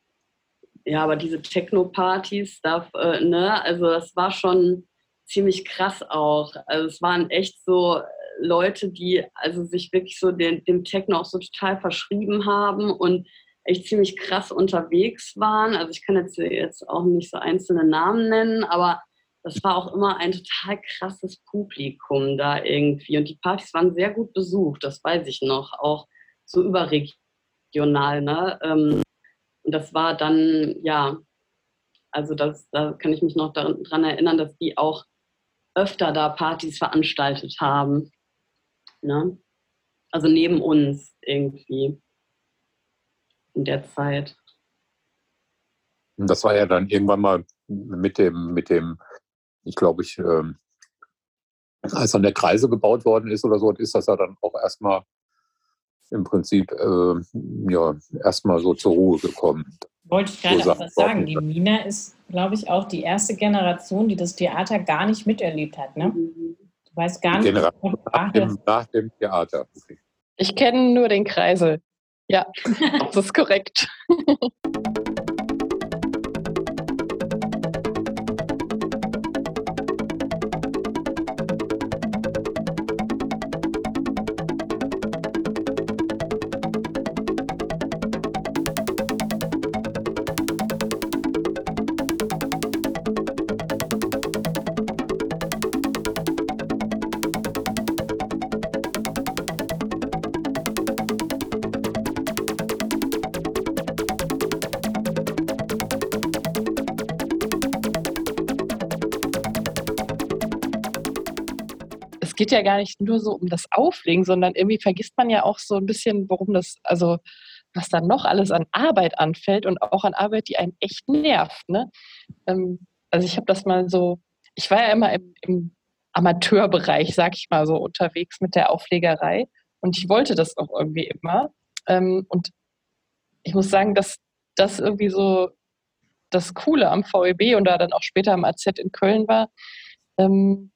Ja, aber diese Techno-Partys, äh, ne, also das war schon ziemlich krass auch. Also es waren echt so Leute, die also sich wirklich so den, dem Techno auch so total verschrieben haben und echt ziemlich krass unterwegs waren. Also ich kann jetzt, jetzt auch nicht so einzelne Namen nennen, aber das war auch immer ein total krasses Publikum da irgendwie. Und die Partys waren sehr gut besucht, das weiß ich noch, auch so überregional. Ne? Ähm, und das war dann, ja, also das, da kann ich mich noch daran erinnern, dass die auch öfter da Partys veranstaltet haben. Ne? Also neben uns irgendwie in der Zeit. Das war ja dann irgendwann mal mit dem, mit dem, ich glaube, ich, ähm, als dann der Kreise gebaut worden ist oder so, ist das ja dann auch erstmal im Prinzip äh, ja erstmal so zur Ruhe gekommen. Wollte ich gerade So auch was sagen. Die Mina ist, glaube ich, auch die erste Generation, die das Theater gar nicht miterlebt hat. Ne? Du weißt gar nicht, Generation nach ach, dem, nach dem Theater. Okay. Ich kenne nur den Kreisel. Ja, das ist korrekt. geht ja gar nicht nur so um das Auflegen, sondern irgendwie vergisst man ja auch so ein bisschen, worum das, also was dann noch alles an Arbeit anfällt und auch an Arbeit, die einen echt nervt. Ne? Ähm, also ich habe das mal so, ich war ja immer im, im Amateurbereich, sag ich mal so, unterwegs mit der Auflegerei und ich wollte das auch irgendwie immer. Ähm, und ich muss sagen, dass das irgendwie so das Coole am VEB und da dann auch später am AZ in Köln war, ähm,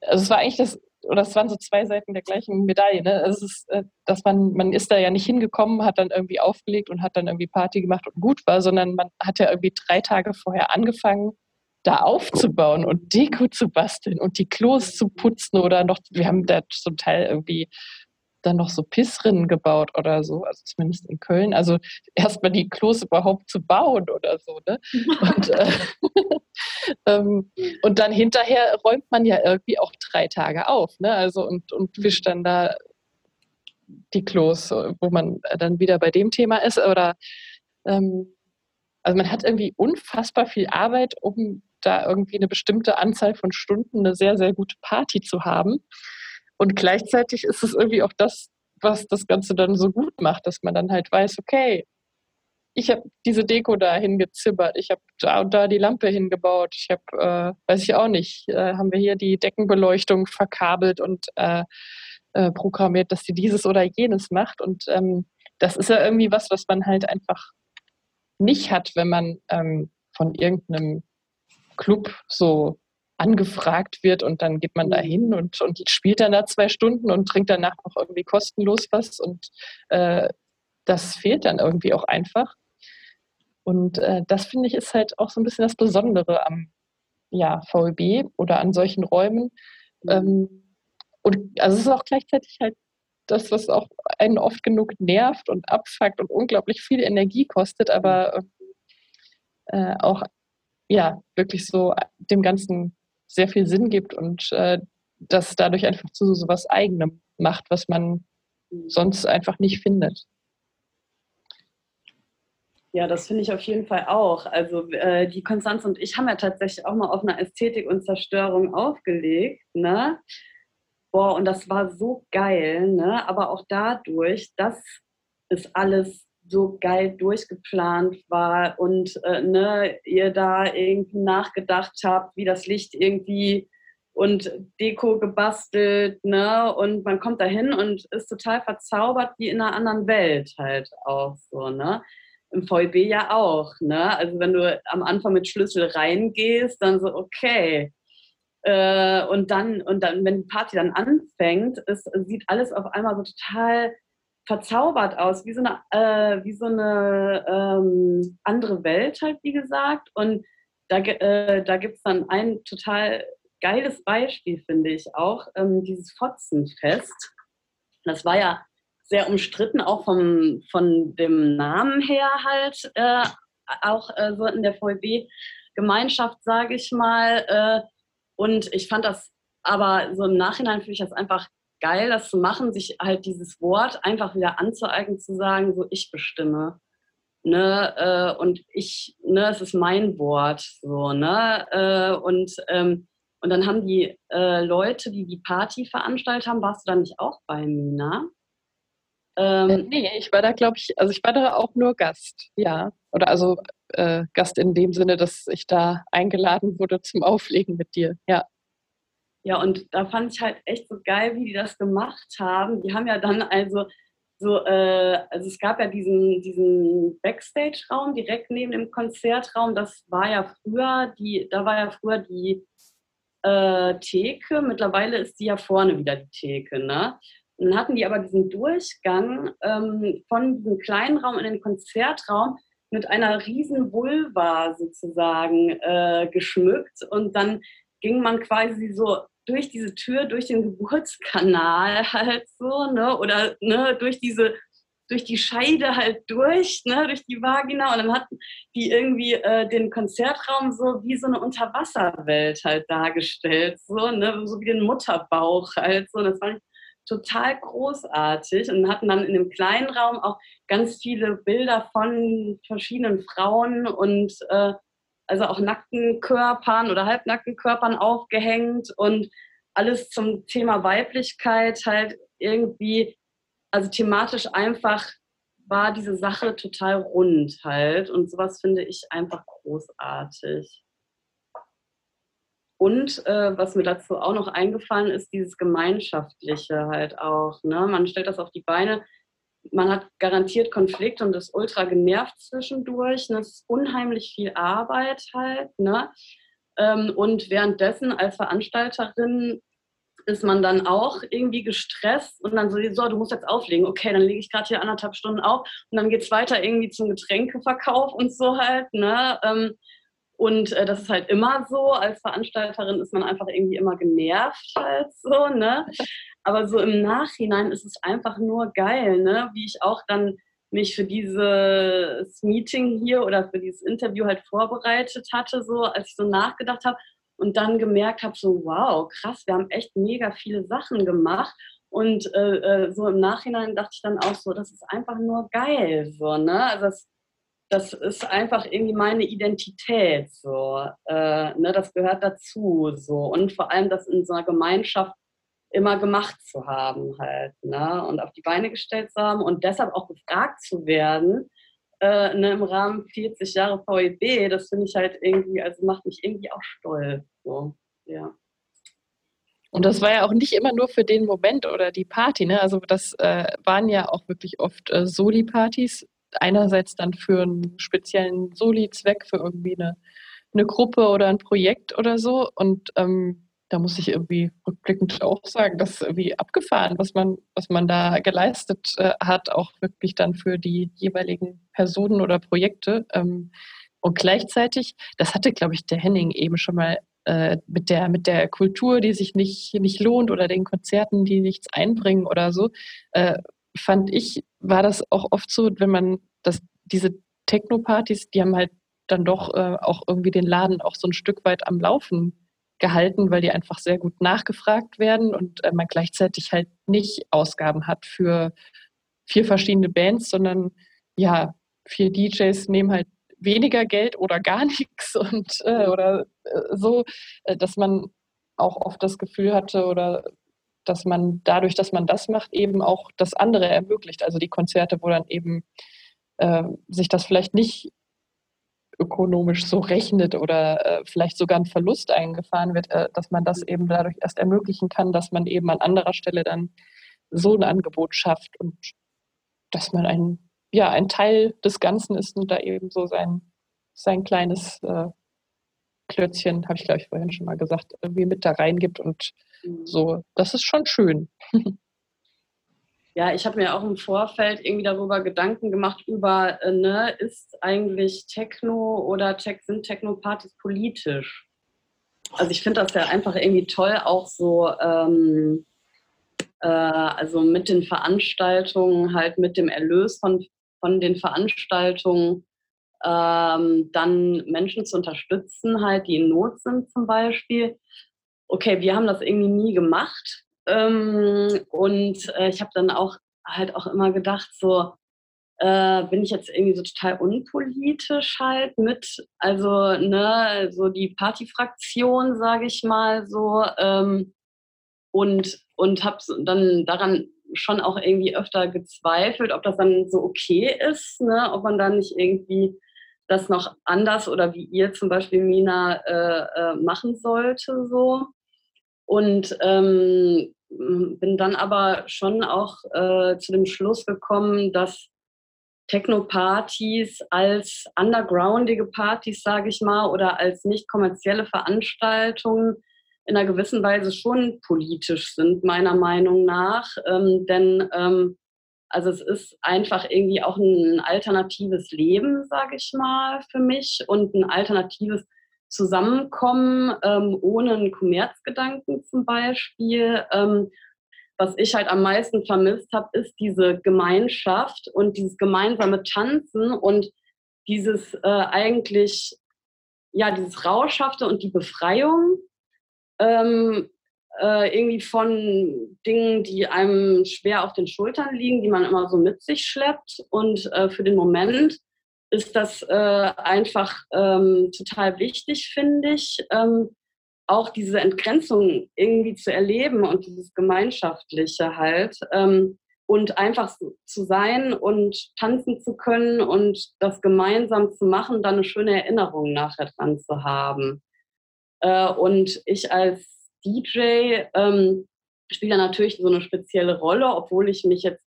also es war eigentlich das oder es waren so zwei Seiten der gleichen Medaille. Ne? Es ist, äh, dass man, man ist da ja nicht hingekommen, hat dann irgendwie aufgelegt und hat dann irgendwie Party gemacht und gut war, sondern man hat ja irgendwie drei Tage vorher angefangen, da aufzubauen und Deko zu basteln und die Klos zu putzen oder noch, wir haben da zum Teil irgendwie dann noch so Pissrinnen gebaut oder so, also zumindest in Köln. Also erstmal die Klos überhaupt zu bauen oder so. Ne? Und, äh, ähm, und dann hinterher räumt man ja irgendwie auch drei Tage auf. Ne? Also und, und wischt dann da die Klos, wo man dann wieder bei dem Thema ist. Oder ähm, also man hat irgendwie unfassbar viel Arbeit, um da irgendwie eine bestimmte Anzahl von Stunden eine sehr, sehr gute Party zu haben. Und gleichzeitig ist es irgendwie auch das, was das Ganze dann so gut macht, dass man dann halt weiß, okay, ich habe diese Deko da hingezimmert, ich habe da und da die Lampe hingebaut, ich habe, äh, weiß ich auch nicht, äh, haben wir hier die Deckenbeleuchtung verkabelt und äh, äh, programmiert, dass sie dieses oder jenes macht. Und ähm, das ist ja irgendwie was, was man halt einfach nicht hat, wenn man ähm, von irgendeinem Club so angefragt wird und dann geht man da hin und, und spielt dann da zwei Stunden und trinkt danach noch irgendwie kostenlos was und äh, das fehlt dann irgendwie auch einfach. Und äh, das finde ich ist halt auch so ein bisschen das Besondere am ja, VEB oder an solchen Räumen. Mhm. Ähm, und also es ist auch gleichzeitig halt das, was auch einen oft genug nervt und abfuckt und unglaublich viel Energie kostet, aber äh, auch ja wirklich so dem Ganzen sehr viel Sinn gibt und äh, das dadurch einfach zu so was Eigenem macht, was man sonst einfach nicht findet. Ja, das finde ich auf jeden Fall auch. Also äh, die Konstanz und ich haben ja tatsächlich auch mal auf einer Ästhetik und Zerstörung aufgelegt. Ne? Boah, und das war so geil. Ne? Aber auch dadurch, dass es alles so geil durchgeplant war und äh, ne, ihr da irgendwie nachgedacht habt, wie das Licht irgendwie und Deko gebastelt, ne? Und man kommt da hin und ist total verzaubert wie in einer anderen Welt halt auch so, ne? Im VEB ja auch, ne? Also wenn du am Anfang mit Schlüssel reingehst, dann so, okay. Äh, und dann, und dann, wenn die Party dann anfängt, ist, sieht alles auf einmal so total verzaubert aus, wie so eine, äh, wie so eine ähm, andere Welt halt, wie gesagt. Und da, äh, da gibt es dann ein total geiles Beispiel, finde ich auch, ähm, dieses Fotzenfest. Das war ja sehr umstritten, auch vom, von dem Namen her halt, äh, auch äh, so in der VEB-Gemeinschaft, sage ich mal. Äh, und ich fand das aber so im Nachhinein finde ich das einfach geil, das zu machen, sich halt dieses Wort einfach wieder anzueignen, zu sagen, so ich bestimme. Ne, äh, und ich, ne, es ist mein Wort, so, ne, äh, und, ähm, und dann haben die äh, Leute, die die Party veranstaltet haben, warst du da nicht auch bei Mina? Ähm, äh, nee, ich war da, glaube ich, also ich war da auch nur Gast, ja. Oder also äh, Gast in dem Sinne, dass ich da eingeladen wurde zum Auflegen mit dir, ja. Ja, und da fand ich halt echt so geil, wie die das gemacht haben. Die haben ja dann also so, äh, also es gab ja diesen, diesen Backstage-Raum direkt neben dem Konzertraum. Das war ja früher, die, da war ja früher die äh, Theke. Mittlerweile ist die ja vorne wieder die Theke, ne? Und dann hatten die aber diesen Durchgang ähm, von diesem kleinen Raum in den Konzertraum mit einer riesen Vulva sozusagen äh, geschmückt und dann ging man quasi so durch diese Tür, durch den Geburtskanal halt so, ne? Oder ne, durch diese, durch die Scheide halt durch, ne, durch die Vagina. Und dann hatten die irgendwie äh, den Konzertraum so wie so eine Unterwasserwelt halt dargestellt, so, ne, so wie den Mutterbauch halt so. Das fand ich total großartig und hatten dann in dem kleinen Raum auch ganz viele Bilder von verschiedenen Frauen und äh, also auch nackten Körpern oder halbnackten Körpern aufgehängt und alles zum Thema Weiblichkeit halt irgendwie, also thematisch einfach war diese Sache total rund halt und sowas finde ich einfach großartig. Und äh, was mir dazu auch noch eingefallen ist, dieses Gemeinschaftliche halt auch. Ne? Man stellt das auf die Beine man hat garantiert Konflikt und ist ultra genervt zwischendurch. Ne? Das ist unheimlich viel Arbeit halt. Ne? Ähm, und währenddessen als Veranstalterin ist man dann auch irgendwie gestresst und dann so, so du musst jetzt auflegen. Okay, dann lege ich gerade hier anderthalb Stunden auf und dann geht es weiter irgendwie zum Getränkeverkauf und so halt. Ne? Ähm, und äh, das ist halt immer so. Als Veranstalterin ist man einfach irgendwie immer genervt halt so, ne? Aber so im Nachhinein ist es einfach nur geil, ne? Wie ich auch dann mich für dieses Meeting hier oder für dieses Interview halt vorbereitet hatte, so als ich so nachgedacht habe und dann gemerkt habe, so wow, krass, wir haben echt mega viele Sachen gemacht. Und äh, äh, so im Nachhinein dachte ich dann auch so, das ist einfach nur geil, so, ne? Also das, das ist einfach irgendwie meine Identität, so, äh, ne? Das gehört dazu, so. Und vor allem das in so einer Gemeinschaft immer gemacht zu haben halt, ne? Und auf die Beine gestellt zu haben und deshalb auch gefragt zu werden, äh, ne, im Rahmen 40 Jahre VEB, das finde ich halt irgendwie, also macht mich irgendwie auch stolz. So, ja. Und das war ja auch nicht immer nur für den Moment oder die Party, ne? Also das äh, waren ja auch wirklich oft äh, Soli-Partys. Einerseits dann für einen speziellen Soli-Zweck, für irgendwie eine, eine Gruppe oder ein Projekt oder so. Und ähm, da muss ich irgendwie rückblickend auch sagen, das ist irgendwie abgefahren, was man, was man da geleistet äh, hat, auch wirklich dann für die jeweiligen Personen oder Projekte. Ähm, und gleichzeitig, das hatte, glaube ich, der Henning eben schon mal äh, mit, der, mit der Kultur, die sich nicht, nicht lohnt oder den Konzerten, die nichts einbringen oder so, äh, fand ich, war das auch oft so, wenn man das, diese Techno-Partys, die haben halt dann doch äh, auch irgendwie den Laden auch so ein Stück weit am Laufen gehalten, weil die einfach sehr gut nachgefragt werden und äh, man gleichzeitig halt nicht Ausgaben hat für vier verschiedene Bands, sondern ja, vier DJs nehmen halt weniger Geld oder gar nichts und äh, oder äh, so, äh, dass man auch oft das Gefühl hatte oder dass man dadurch, dass man das macht, eben auch das andere ermöglicht. Also die Konzerte, wo dann eben äh, sich das vielleicht nicht ökonomisch so rechnet oder äh, vielleicht sogar ein Verlust eingefahren wird, äh, dass man das eben dadurch erst ermöglichen kann, dass man eben an anderer Stelle dann so ein Angebot schafft und dass man ein, ja, ein Teil des Ganzen ist und da eben so sein, sein kleines äh, Klötzchen, habe ich glaube ich vorhin schon mal gesagt, irgendwie mit da reingibt und mhm. so, das ist schon schön. ja, ich habe mir auch im Vorfeld irgendwie darüber Gedanken gemacht, über, äh, ne, ist eigentlich Techno oder Tech, sind Techno-Partys politisch? Also ich finde das ja einfach irgendwie toll, auch so, ähm, äh, also mit den Veranstaltungen, halt mit dem Erlös von, von den Veranstaltungen, ähm, dann Menschen zu unterstützen, halt, die in Not sind zum Beispiel. Okay, wir haben das irgendwie nie gemacht. Ähm, und äh, ich habe dann auch halt auch immer gedacht, so äh, bin ich jetzt irgendwie so total unpolitisch halt mit, also ne, so die Partyfraktion, sage ich mal so, ähm, und und habe dann daran schon auch irgendwie öfter gezweifelt, ob das dann so okay ist, ne, ob man dann nicht irgendwie das noch anders oder wie ihr zum Beispiel Mina äh, äh, machen sollte so. Und ähm, bin dann aber schon auch äh, zu dem Schluss gekommen, dass Techno-Partys als undergroundige Partys, sage ich mal, oder als nicht kommerzielle Veranstaltungen in einer gewissen Weise schon politisch sind, meiner Meinung nach. Ähm, denn ähm, also es ist einfach irgendwie auch ein alternatives Leben, sage ich mal, für mich und ein alternatives zusammenkommen, ähm, ohne einen Kommerzgedanken zum Beispiel. Ähm, was ich halt am meisten vermisst habe, ist diese Gemeinschaft und dieses gemeinsame Tanzen und dieses äh, eigentlich, ja, dieses Rauschhafte und die Befreiung ähm, äh, irgendwie von Dingen, die einem schwer auf den Schultern liegen, die man immer so mit sich schleppt und äh, für den Moment ist das äh, einfach ähm, total wichtig, finde ich, ähm, auch diese Entgrenzung irgendwie zu erleben und dieses Gemeinschaftliche halt. Ähm, und einfach zu sein und tanzen zu können und das gemeinsam zu machen, dann eine schöne Erinnerung nachher dran zu haben. Äh, und ich als DJ ähm, spiele natürlich so eine spezielle Rolle, obwohl ich mich jetzt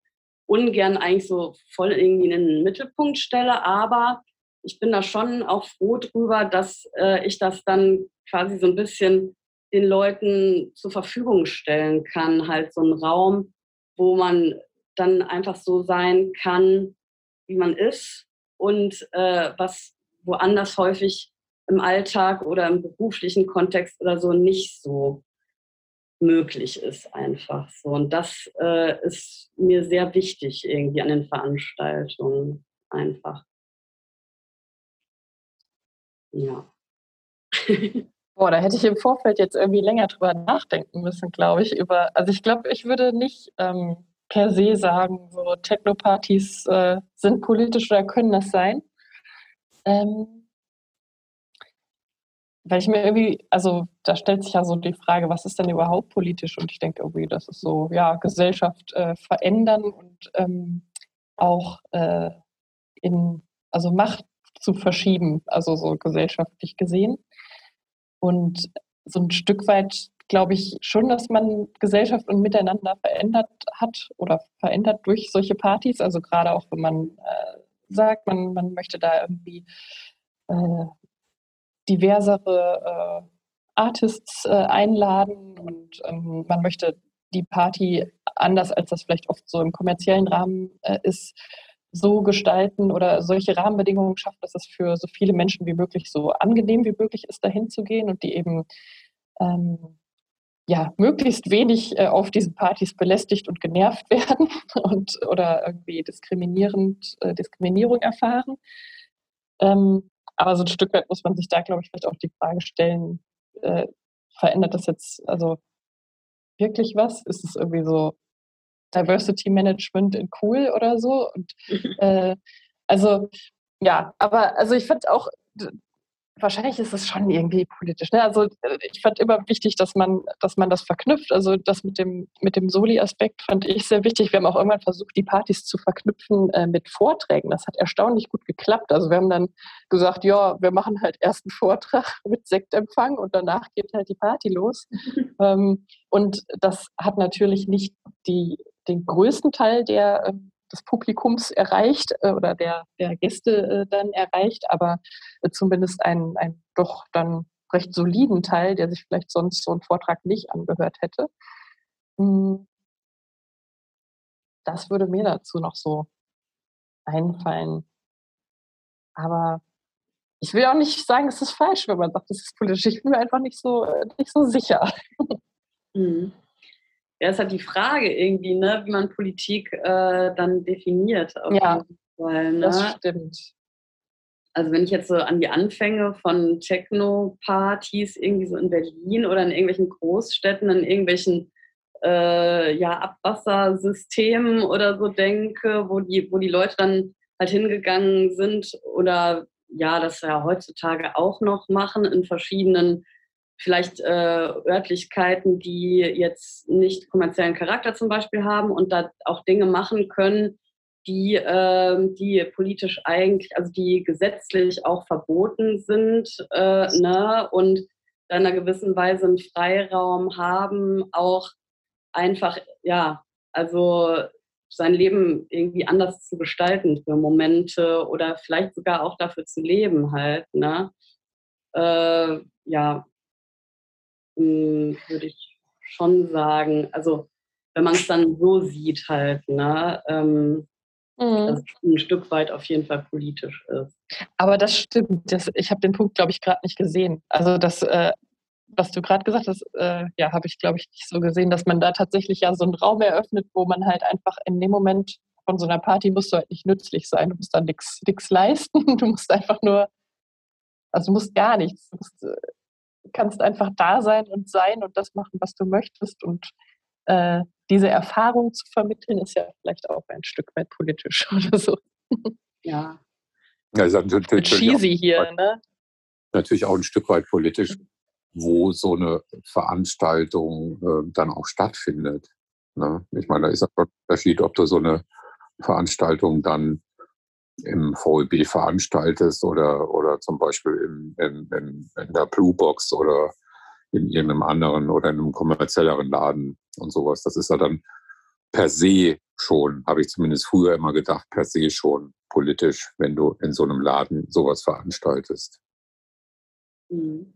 ungern eigentlich so voll irgendwie in den Mittelpunkt stelle, aber ich bin da schon auch froh drüber, dass äh, ich das dann quasi so ein bisschen den Leuten zur Verfügung stellen kann. Halt so ein Raum, wo man dann einfach so sein kann, wie man ist und äh, was woanders häufig im Alltag oder im beruflichen Kontext oder so nicht so möglich ist einfach so. Und das äh, ist mir sehr wichtig irgendwie an den Veranstaltungen einfach. Ja. Boah, da hätte ich im Vorfeld jetzt irgendwie länger drüber nachdenken müssen, glaube ich. Über, also ich glaube, ich würde nicht ähm, per se sagen, so Techno-Partys äh, sind politisch oder können das sein. Ähm, weil ich mir irgendwie, also da stellt sich ja so die Frage, was ist denn überhaupt politisch? Und ich denke irgendwie, das ist so, ja, Gesellschaft äh, verändern und ähm, auch äh, in, also Macht zu verschieben, also so gesellschaftlich gesehen. Und so ein Stück weit glaube ich schon, dass man Gesellschaft und Miteinander verändert hat oder verändert durch solche Partys. Also gerade auch, wenn man äh, sagt, man, man möchte da irgendwie äh, diversere äh, Artists äh, einladen und ähm, man möchte die Party anders, als das vielleicht oft so im kommerziellen Rahmen äh, ist, so gestalten oder solche Rahmenbedingungen schaffen, dass es für so viele Menschen wie möglich so angenehm wie möglich ist, dahin zu gehen und die eben ähm, ja, möglichst wenig äh, auf diesen Partys belästigt und genervt werden und, oder irgendwie diskriminierend, äh, Diskriminierung erfahren. Ähm, aber so ein Stück weit muss man sich da, glaube ich, vielleicht auch die Frage stellen, äh, verändert das jetzt also wirklich was? Ist es irgendwie so Diversity Management in cool oder so? Und äh, also ja, aber also ich finde auch, wahrscheinlich ist es schon irgendwie politisch. Ne? Also ich fand immer wichtig, dass man, dass man das verknüpft. Also das mit dem, mit dem Soli-Aspekt fand ich sehr wichtig. Wir haben auch irgendwann versucht, die Partys zu verknüpfen äh, mit Vorträgen. Das hat erstaunlich gut geklappt. Also wir haben dann gesagt, ja, wir machen halt erst einen Vortrag mit Sektempfang und danach geht halt die Party los. ähm, und das hat natürlich nicht die, den größten Teil der ähm, des Publikums erreicht äh, oder der, der Gäste äh, dann erreicht, aber äh, zumindest einen, einen doch dann recht soliden Teil, der sich vielleicht sonst so einen Vortrag nicht angehört hätte. Hm. Das würde mir dazu noch so einfallen. Aber ich will auch nicht sagen, es ist falsch, wenn man sagt, es ist politisch. Ich bin mir einfach nicht so, nicht so sicher. Mhm ja, ist halt die Frage irgendwie, ne, wie man Politik äh, dann definiert. ja, Fall, ne? das stimmt. Also wenn ich jetzt so an die Anfänge von Techno-Partys irgendwie so in Berlin oder in irgendwelchen Großstädten, in irgendwelchen äh, ja, Abwassersystemen oder so denke, wo die, wo die Leute dann halt hingegangen sind oder ja, das ja heutzutage auch noch machen in verschiedenen vielleicht äh, Örtlichkeiten, die jetzt nicht kommerziellen Charakter zum Beispiel haben und da auch Dinge machen können, die, äh, die politisch eigentlich, also die gesetzlich auch verboten sind äh, ne? und in einer gewissen Weise einen Freiraum haben, auch einfach, ja, also sein Leben irgendwie anders zu gestalten für Momente oder vielleicht sogar auch dafür zu leben halt. Ne? Äh, ja, würde ich schon sagen. Also wenn man es dann so sieht halt, ne, ähm, mhm. dass es ein Stück weit auf jeden Fall politisch ist. Aber das stimmt. Das, ich habe den Punkt, glaube ich, gerade nicht gesehen. Also das, äh, was du gerade gesagt hast, äh, ja, habe ich, glaube ich, nicht so gesehen, dass man da tatsächlich ja so einen Raum eröffnet, wo man halt einfach in dem Moment von so einer Party musst du halt nicht nützlich sein. Du musst da nichts leisten. Du musst einfach nur, also du musst gar nichts. Du musst äh, kannst einfach da sein und sein und das machen, was du möchtest. Und äh, diese Erfahrung zu vermitteln, ist ja vielleicht auch ein Stück weit politisch oder so. Ja. ja ist natürlich, cheesy hier, ne? Natürlich auch ein Stück weit politisch, wo so eine Veranstaltung äh, dann auch stattfindet. Ne? Ich meine, da ist ein Unterschied, ob du so eine Veranstaltung dann im VEB veranstaltest oder, oder zum Beispiel in, in, in, in der Blue Box oder in irgendeinem anderen oder in einem kommerzielleren Laden und sowas. Das ist ja dann per se schon, habe ich zumindest früher immer gedacht, per se schon politisch, wenn du in so einem Laden sowas veranstaltest. Mhm.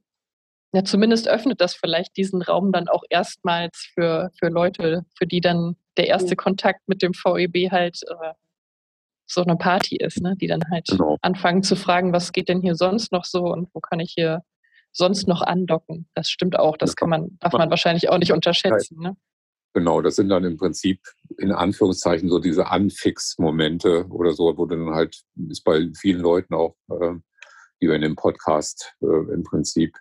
Ja, zumindest öffnet das vielleicht diesen Raum dann auch erstmals für, für Leute, für die dann der erste. Kontakt mit dem VEB halt äh, so eine Party ist, ne? die dann halt Genau. anfangen zu fragen, was geht denn hier sonst noch so und wo kann ich hier sonst noch andocken. Das stimmt auch, das kann man, darf man wahrscheinlich auch nicht unterschätzen. Ne? Genau, das sind dann im Prinzip in Anführungszeichen so diese Anfix-Momente oder so, wo dann halt, ist bei vielen Leuten auch, äh, die wir in dem Podcast äh, im Prinzip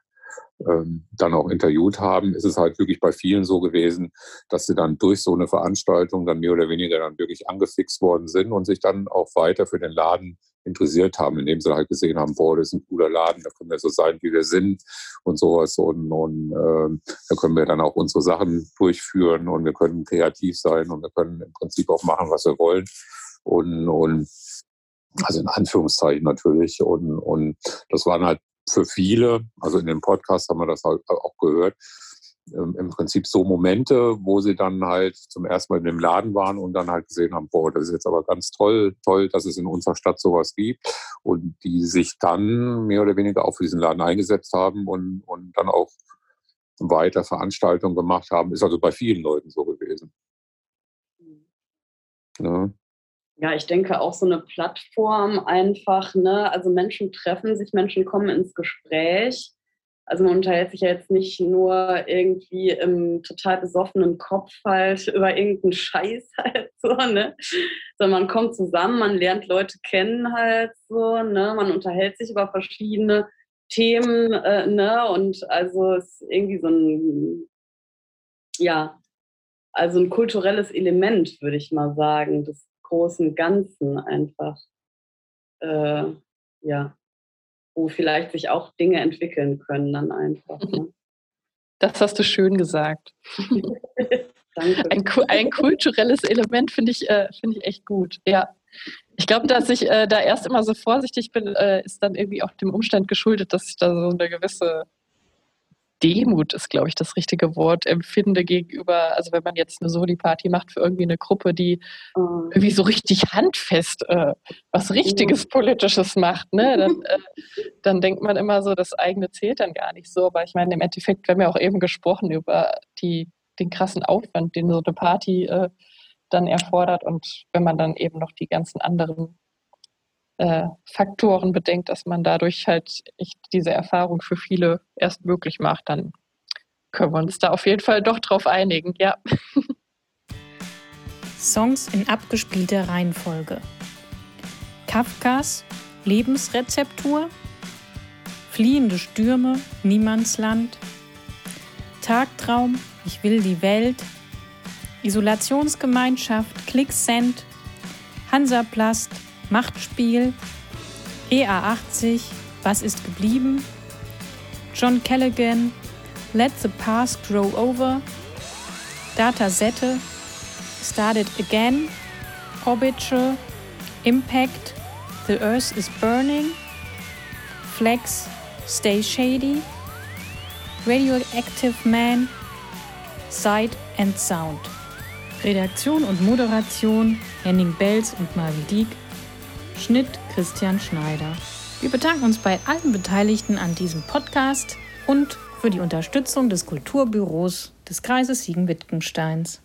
dann auch interviewt haben, ist es halt wirklich bei vielen so gewesen, dass sie dann durch so eine Veranstaltung dann mehr oder weniger dann wirklich angefixt worden sind und sich dann auch weiter für den Laden interessiert haben, indem sie halt gesehen haben, boah, das ist ein cooler Laden, da können wir so sein, wie wir sind und sowas. Und, und ähm, da können wir dann auch unsere Sachen durchführen und wir können kreativ sein und wir können im Prinzip auch machen, was wir wollen. Und, und also in Anführungszeichen natürlich. Und, und das waren halt für viele, also in dem Podcast haben wir das halt auch gehört, ähm, im Prinzip so Momente, wo sie dann halt zum ersten Mal in dem Laden waren und dann halt gesehen haben, boah, das ist jetzt aber ganz toll, toll, dass es in unserer Stadt sowas gibt und die sich dann mehr oder weniger auch für diesen Laden eingesetzt haben und, und dann auch weiter Veranstaltungen gemacht haben, ist also bei vielen Leuten so gewesen. Ne? Ja, ich denke auch so eine Plattform einfach, ne? Also Menschen treffen sich, Menschen kommen ins Gespräch. Also man unterhält sich ja jetzt nicht nur irgendwie im total besoffenen Kopf halt über irgendeinen Scheiß halt so, ne? Sondern man kommt zusammen, man lernt Leute kennen halt so, ne? Man unterhält sich über verschiedene Themen, äh, ne? Und also es ist irgendwie so ein, ja, also ein kulturelles Element, würde ich mal sagen, des großen Ganzen einfach, äh, ja, wo vielleicht sich auch Dinge entwickeln können dann einfach. Ne? Das hast du schön gesagt. Danke. Ein, ein kulturelles Element finde ich, äh, finde ich echt gut. Ja. Ich glaube, dass ich äh, da erst immer so vorsichtig bin, äh, ist dann irgendwie auch dem Umstand geschuldet, dass ich da so eine gewisse Demut ist, glaube ich, das richtige Wort, empfinde gegenüber, also wenn man jetzt eine Soli-Party macht für irgendwie eine Gruppe, die Äh, irgendwie so richtig handfest äh, was richtiges Politisches macht, ne? dann, äh, dann denkt man immer so, das eigene zählt dann gar nicht so. Aber ich meine, im Endeffekt, wir haben ja auch eben gesprochen über die, den krassen Aufwand, den so eine Party äh, dann erfordert. Und wenn man dann eben noch die ganzen anderen äh, Faktoren bedenkt, dass man dadurch halt diese Erfahrung für viele erst möglich macht, dann können wir uns da auf jeden Fall doch drauf einigen, ja. Songs in abgespielter Reihenfolge. Kafkas Lebensrezeptur, Fliehende Stürme, Niemandsland, Tagtraum, Ich will die Welt, Isolationsgemeinschaft, Clicksend, Hansaplast, Machtspiel, EA80, Was ist geblieben, John Callaghan, Let the Past Grow Over, Datasette, Started Again, Orbital, Impact, The Earth is Burning, Flex, Stay Shady, Radioactive Man, Sight and Sound. Redaktion und Moderation Henning Belz und Marvin Dieck. Schnitt Christian Schneider. Wir bedanken uns bei allen Beteiligten an diesem Podcast und für die Unterstützung des Kulturbüros des Kreises Siegen-Wittgensteins.